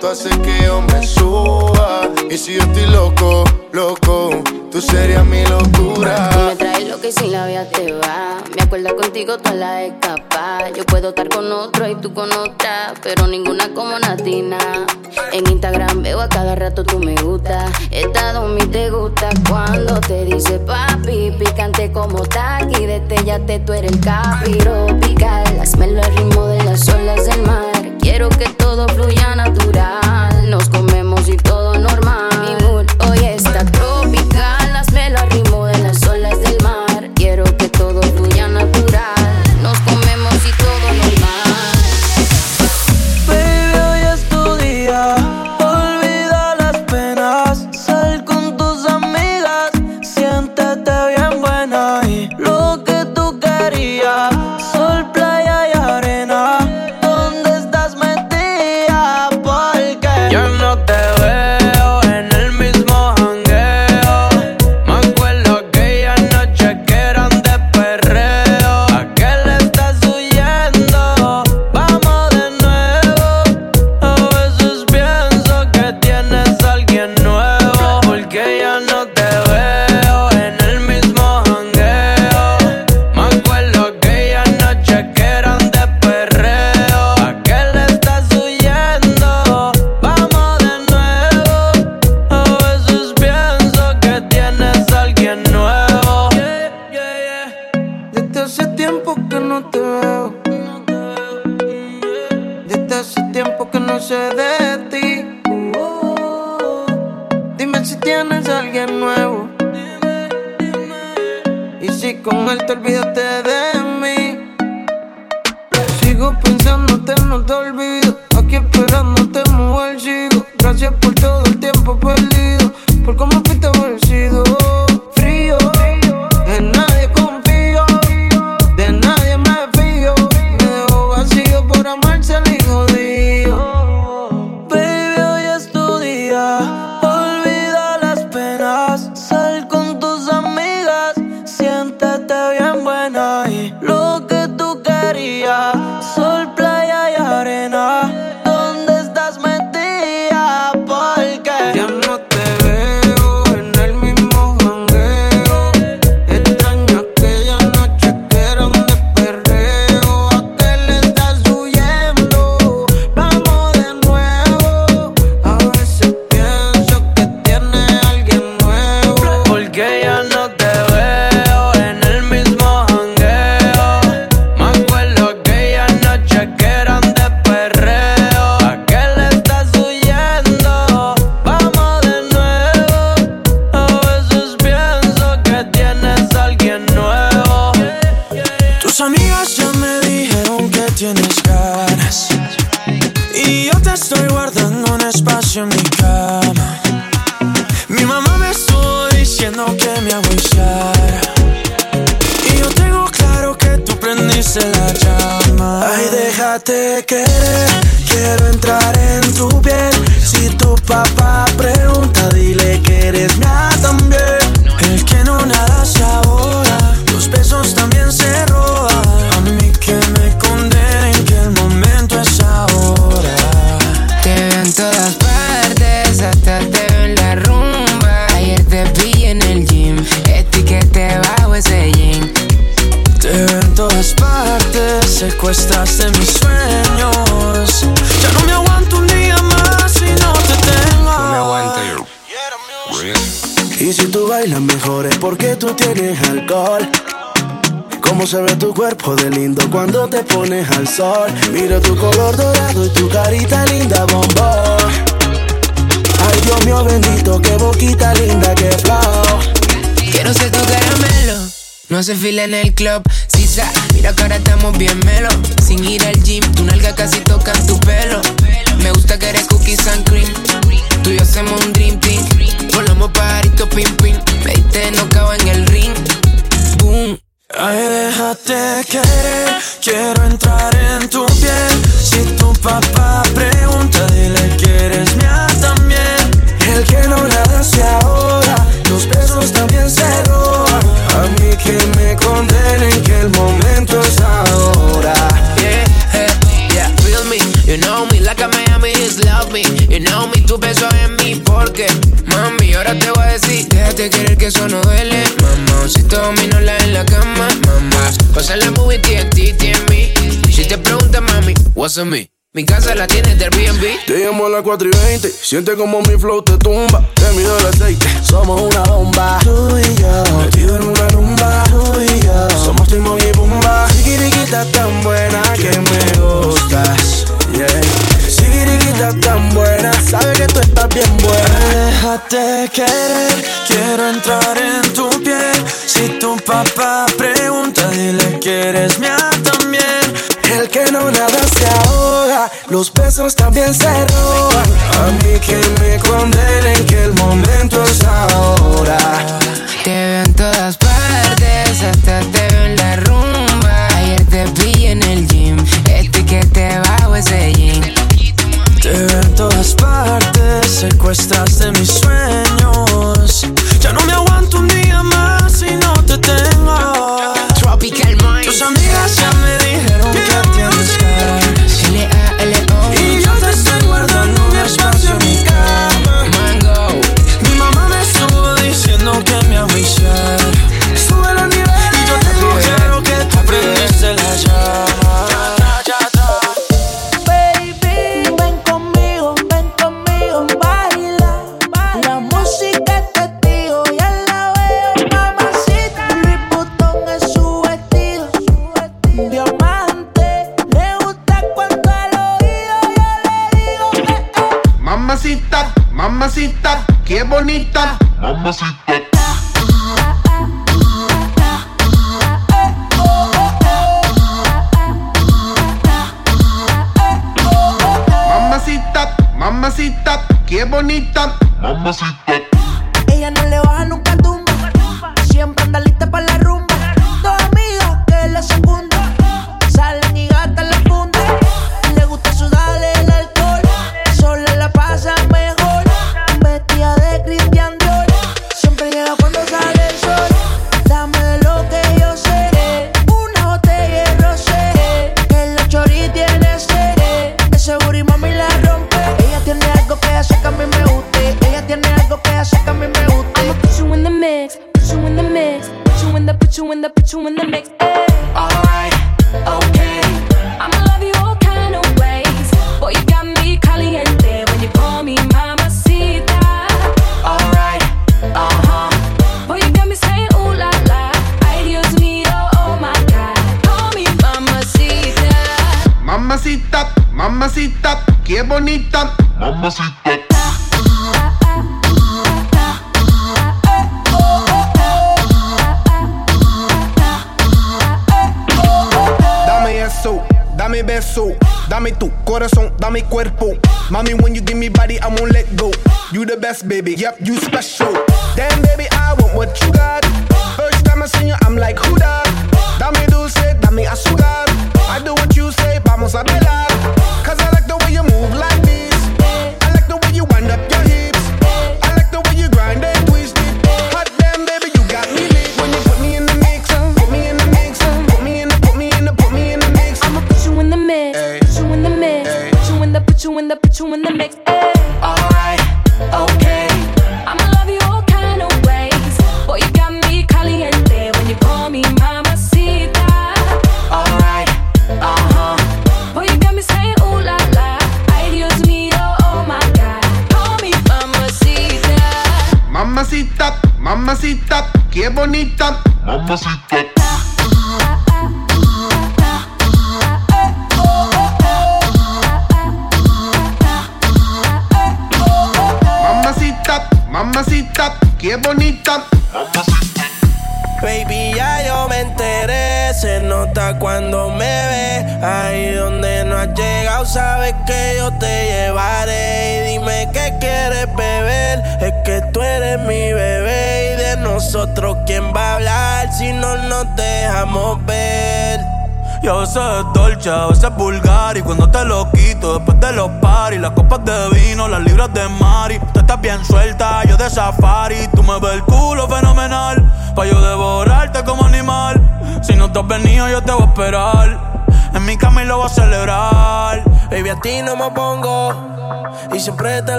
tú haces que yo me suba. Y si yo estoy loco, loco, tú serías mi locura. Tú me traes lo que sin la vida te va. Me acuerdo contigo toda la escapa. Yo puedo estar con otro y tú con otra, pero ninguna como Natina. En Instagram veo a cada rato tú me gusta. Esta mi te gusta cuando te dice papi. Picante como taqui, destellate, tú eres el capiro pical. Hazmelo al ritmo de las olas del mar. Quiero que todo fluya natural. Nos comemos y todo te olvidaste de mí. Sigo pensándote, no te olvido. Aquí esperándote, mujer, sigo. Gracias por todo el tiempo perdido. Por cómo Cómo se ve tu cuerpo de lindo cuando te pones al sol. Miro tu color dorado y tu carita linda, bombón. Ay, Dios mío bendito, qué boquita linda, qué flow. Quiero ser tu caramelo. No se fila en el club, sisa. Mira que ahora estamos bien melo. Sin ir al gym, tu nalga casi toca tu pelo. Me gusta que eres cookies and cream. Tú y yo hacemos un dream team. Volamos pajaritos, pim pim. Me diste no en el ring. Mi casa la tienes del B&B Te llamo a las 4 y 20 Siente como mi flow te tumba. Te mido el aceite Somos una bomba. Tú y yo. Metido en una rumba. Tú y yo. Somos Timo y Bumba Sigiriquita tan buena que me gustas Yeah. Sigiriquita tan buena Sabe que tú estás bien buena. Déjate querer Quiero entrar en tu piel. Si tu papá pregunta Dile que eres mi amor veneno nada se ahoga, los besos también se roban. A mí que me condenen que el momento es ahora. Te veo en todas partes, hasta te veo en la rumba. Ayer te vi en el gym, este que te bajo ese jean. Te veo en todas partes, secuestraste mis sueños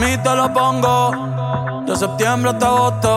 mí te lo pongo. De septiembre hasta agosto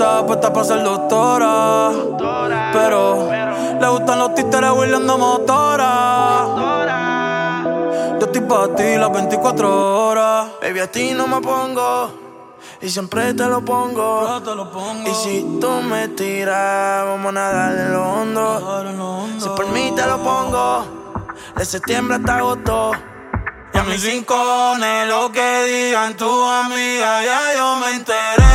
Quizás apuesta para ser doctora. pero, le gustan los títeres huirleando motora. motora. Yo estoy para ti las 24 horas. Baby, a ti no me pongo. Y siempre te lo, pongo. Y si tú me tiras, vamos a nadar en lo hondo. Si por mí te lo pongo, de septiembre hasta agosto. Y a mis rincones, lo que digan tu amiga, ya yo me enteré.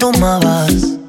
tomabas.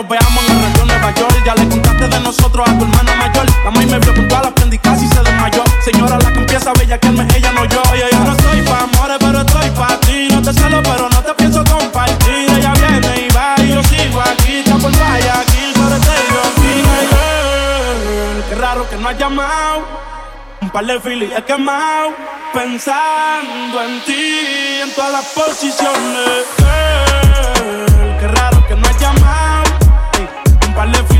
nos veamos en la radio Nueva York. Ya le contaste de nosotros a tu hermano mayor. La maíz me vio puntual, aprendí casi se desmayó. Señora, la que empieza a bellaquearme, ella no yo. Yo no soy pa' amores, pero estoy pa' ti. No te celo, pero no te pienso compartir. Ella viene y va y yo sigo aquí. Está por vaya aquí, pero estoy yo. Qué raro que no ha llamado. Un par de filis he quemado pensando en ti en todas las posiciones. I love you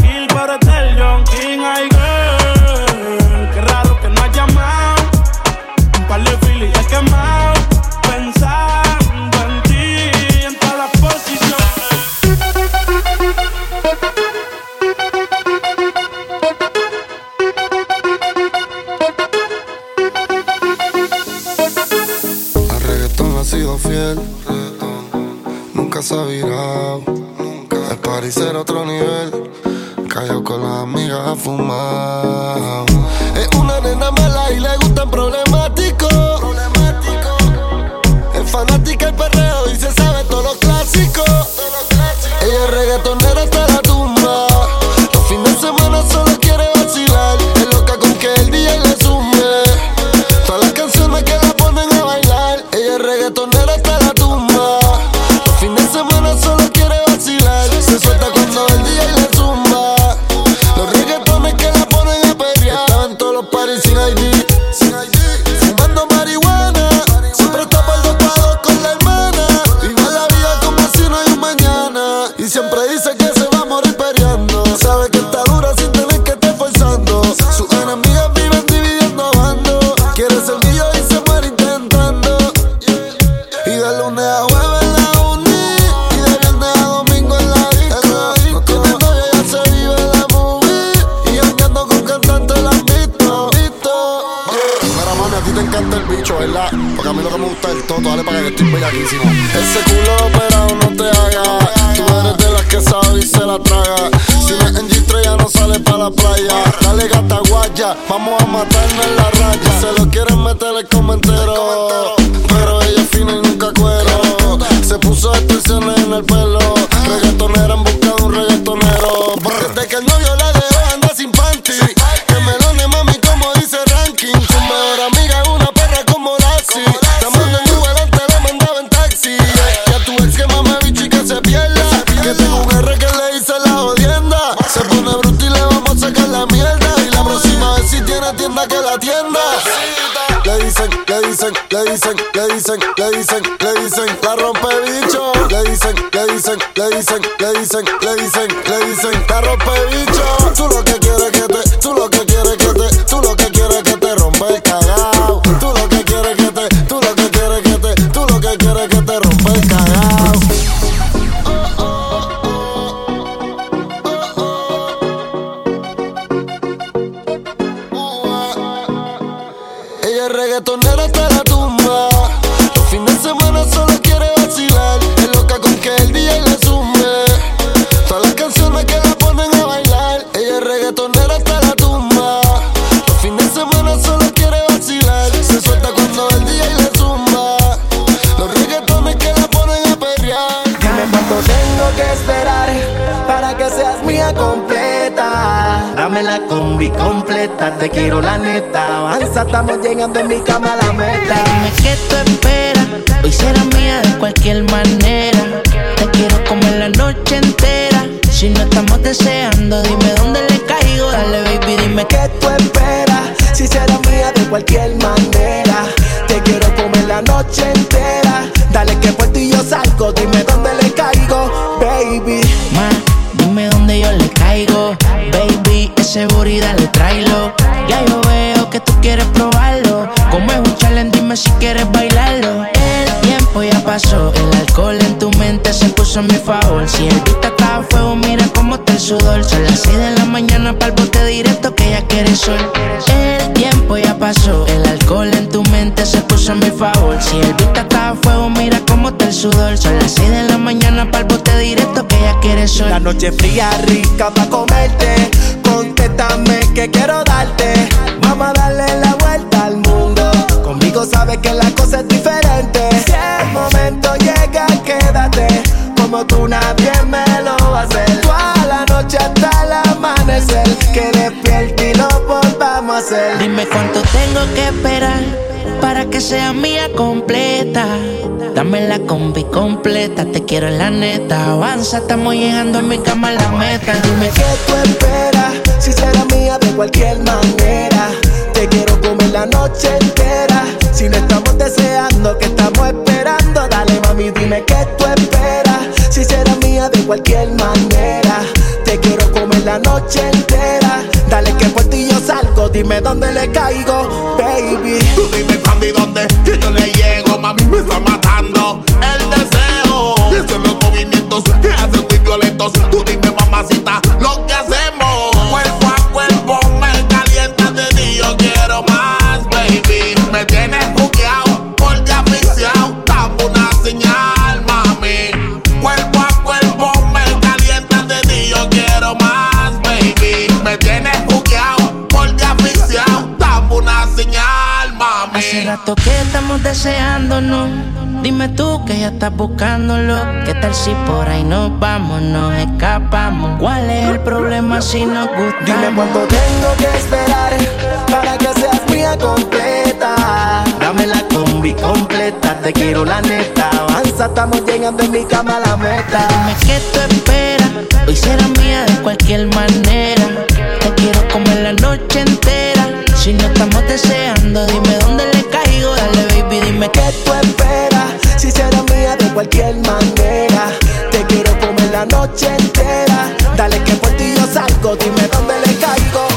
se ha virado. El party será otro nivel. Cayó con las amigas a fumar. Es una nena mala y le sing. Si no estamos deseando, dime dónde le caigo. Dale, baby, dime qué tú esperas. Si será mía de cualquier manera. Te quiero comer la noche entera. Dale que por ti yo salgo. Dime dónde le caigo, baby. Ma, dime dónde yo le caigo. Baby, ese booty dale tráelo. Ya yo veo que tú quieres probarlo. Como es un challenge, dime si quieres bailar puso a mi favor. Si el pita está a fuego, mira cómo está el sudor. Son las 6 de la mañana para el bote directo que ella quiere sol. El tiempo ya pasó, el alcohol en tu mente se puso a mi favor. Si el pita está a fuego, mira cómo está el sudor. Son las 6 de la mañana para el bote directo que ella quiere sol. La noche fría, rica pa' comerte. Contéstame que quiero darte. Vamos a darle la vuelta al mundo. Conmigo sabes que la cosa es diferente que despierte y lo volvamos a hacer. Dime cuánto tengo que esperar para que sea mía completa. Dame la combi completa, te quiero en la neta. Avanza, estamos llegando a mi cama a la meta. Dime qué tú esperas, si será mía de cualquier manera. Te quiero comer la noche entera. Si no estamos deseando, que estamos esperando. Dale mami, dime qué tú esperas, si será mía de cualquier manera. Te quiero comer la noche entera dime dónde le caigo, baby. Tú dime cuándo y dónde, que yo le llego, mami me está matando el deseo. Y son los movimientos Tanto que estamos deseándonos. Dime tú que ya estás buscándolo. ¿Qué tal si por ahí nos vamos, nos escapamos? ¿Cuál es el problema si nos gusta? Dime cuánto tengo que esperar para que seas mía completa. Dame la combi completa, te quiero la neta. Avanza, estamos llegando en mi cama la meta. Dime que tú esperas, hoy será mía de cualquier manera. Te quiero comer la noche entera. Si no estamos deseando, dime dónde le Dale, baby, dime qué tú esperas. Si será mía de cualquier manera. Te quiero comer la noche entera. Dale, que por ti yo salgo. Dime dónde le caigo.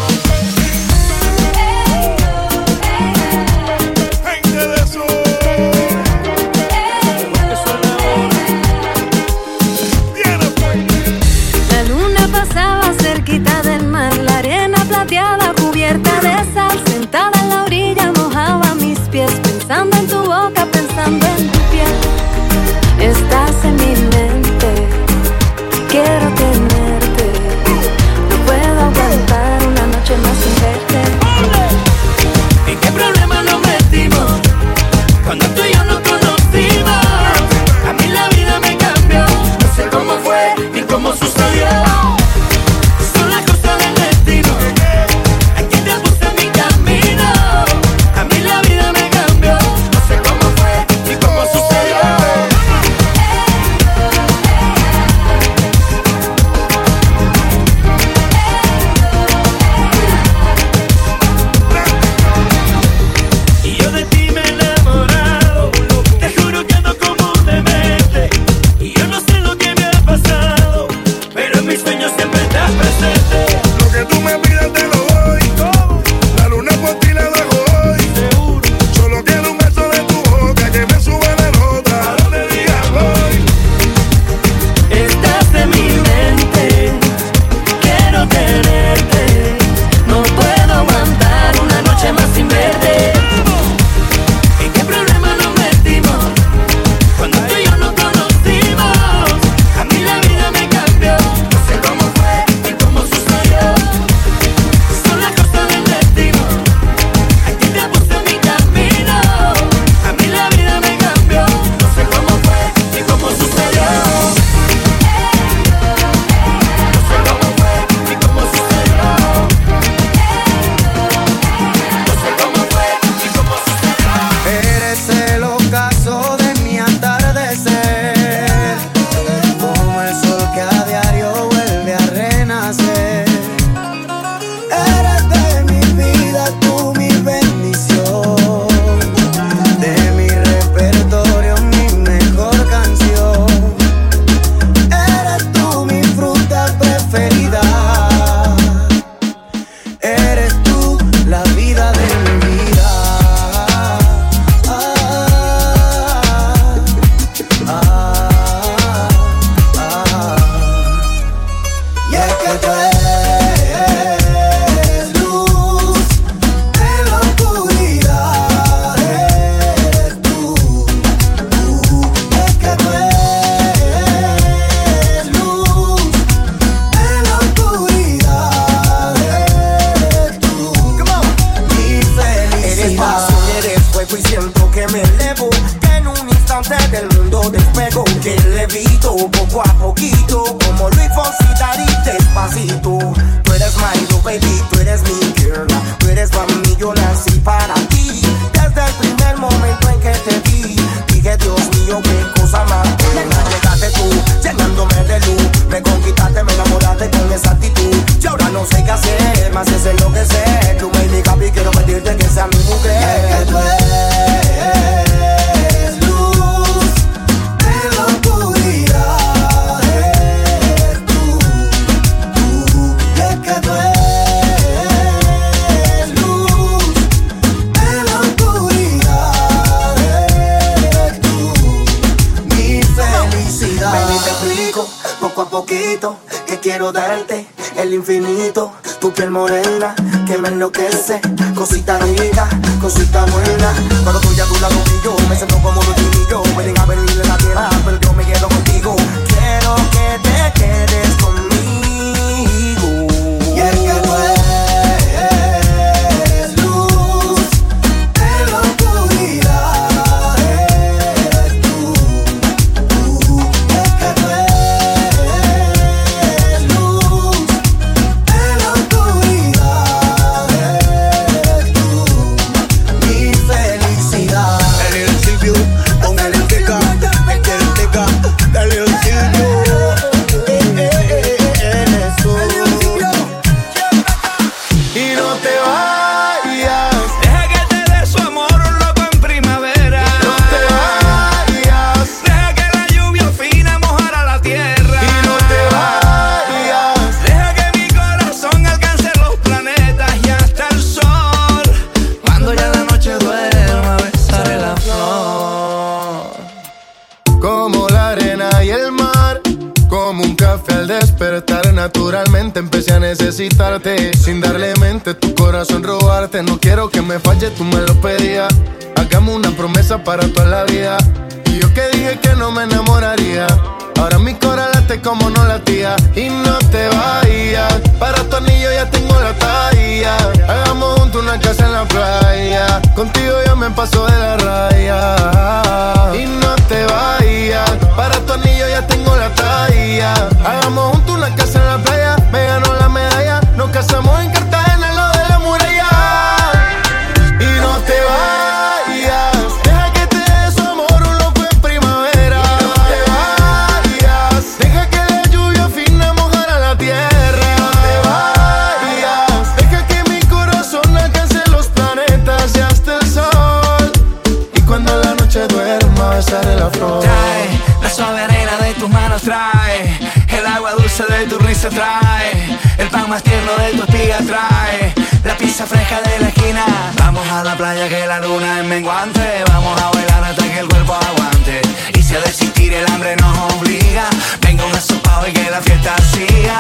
Que la fiesta siga.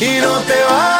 Y no te vayas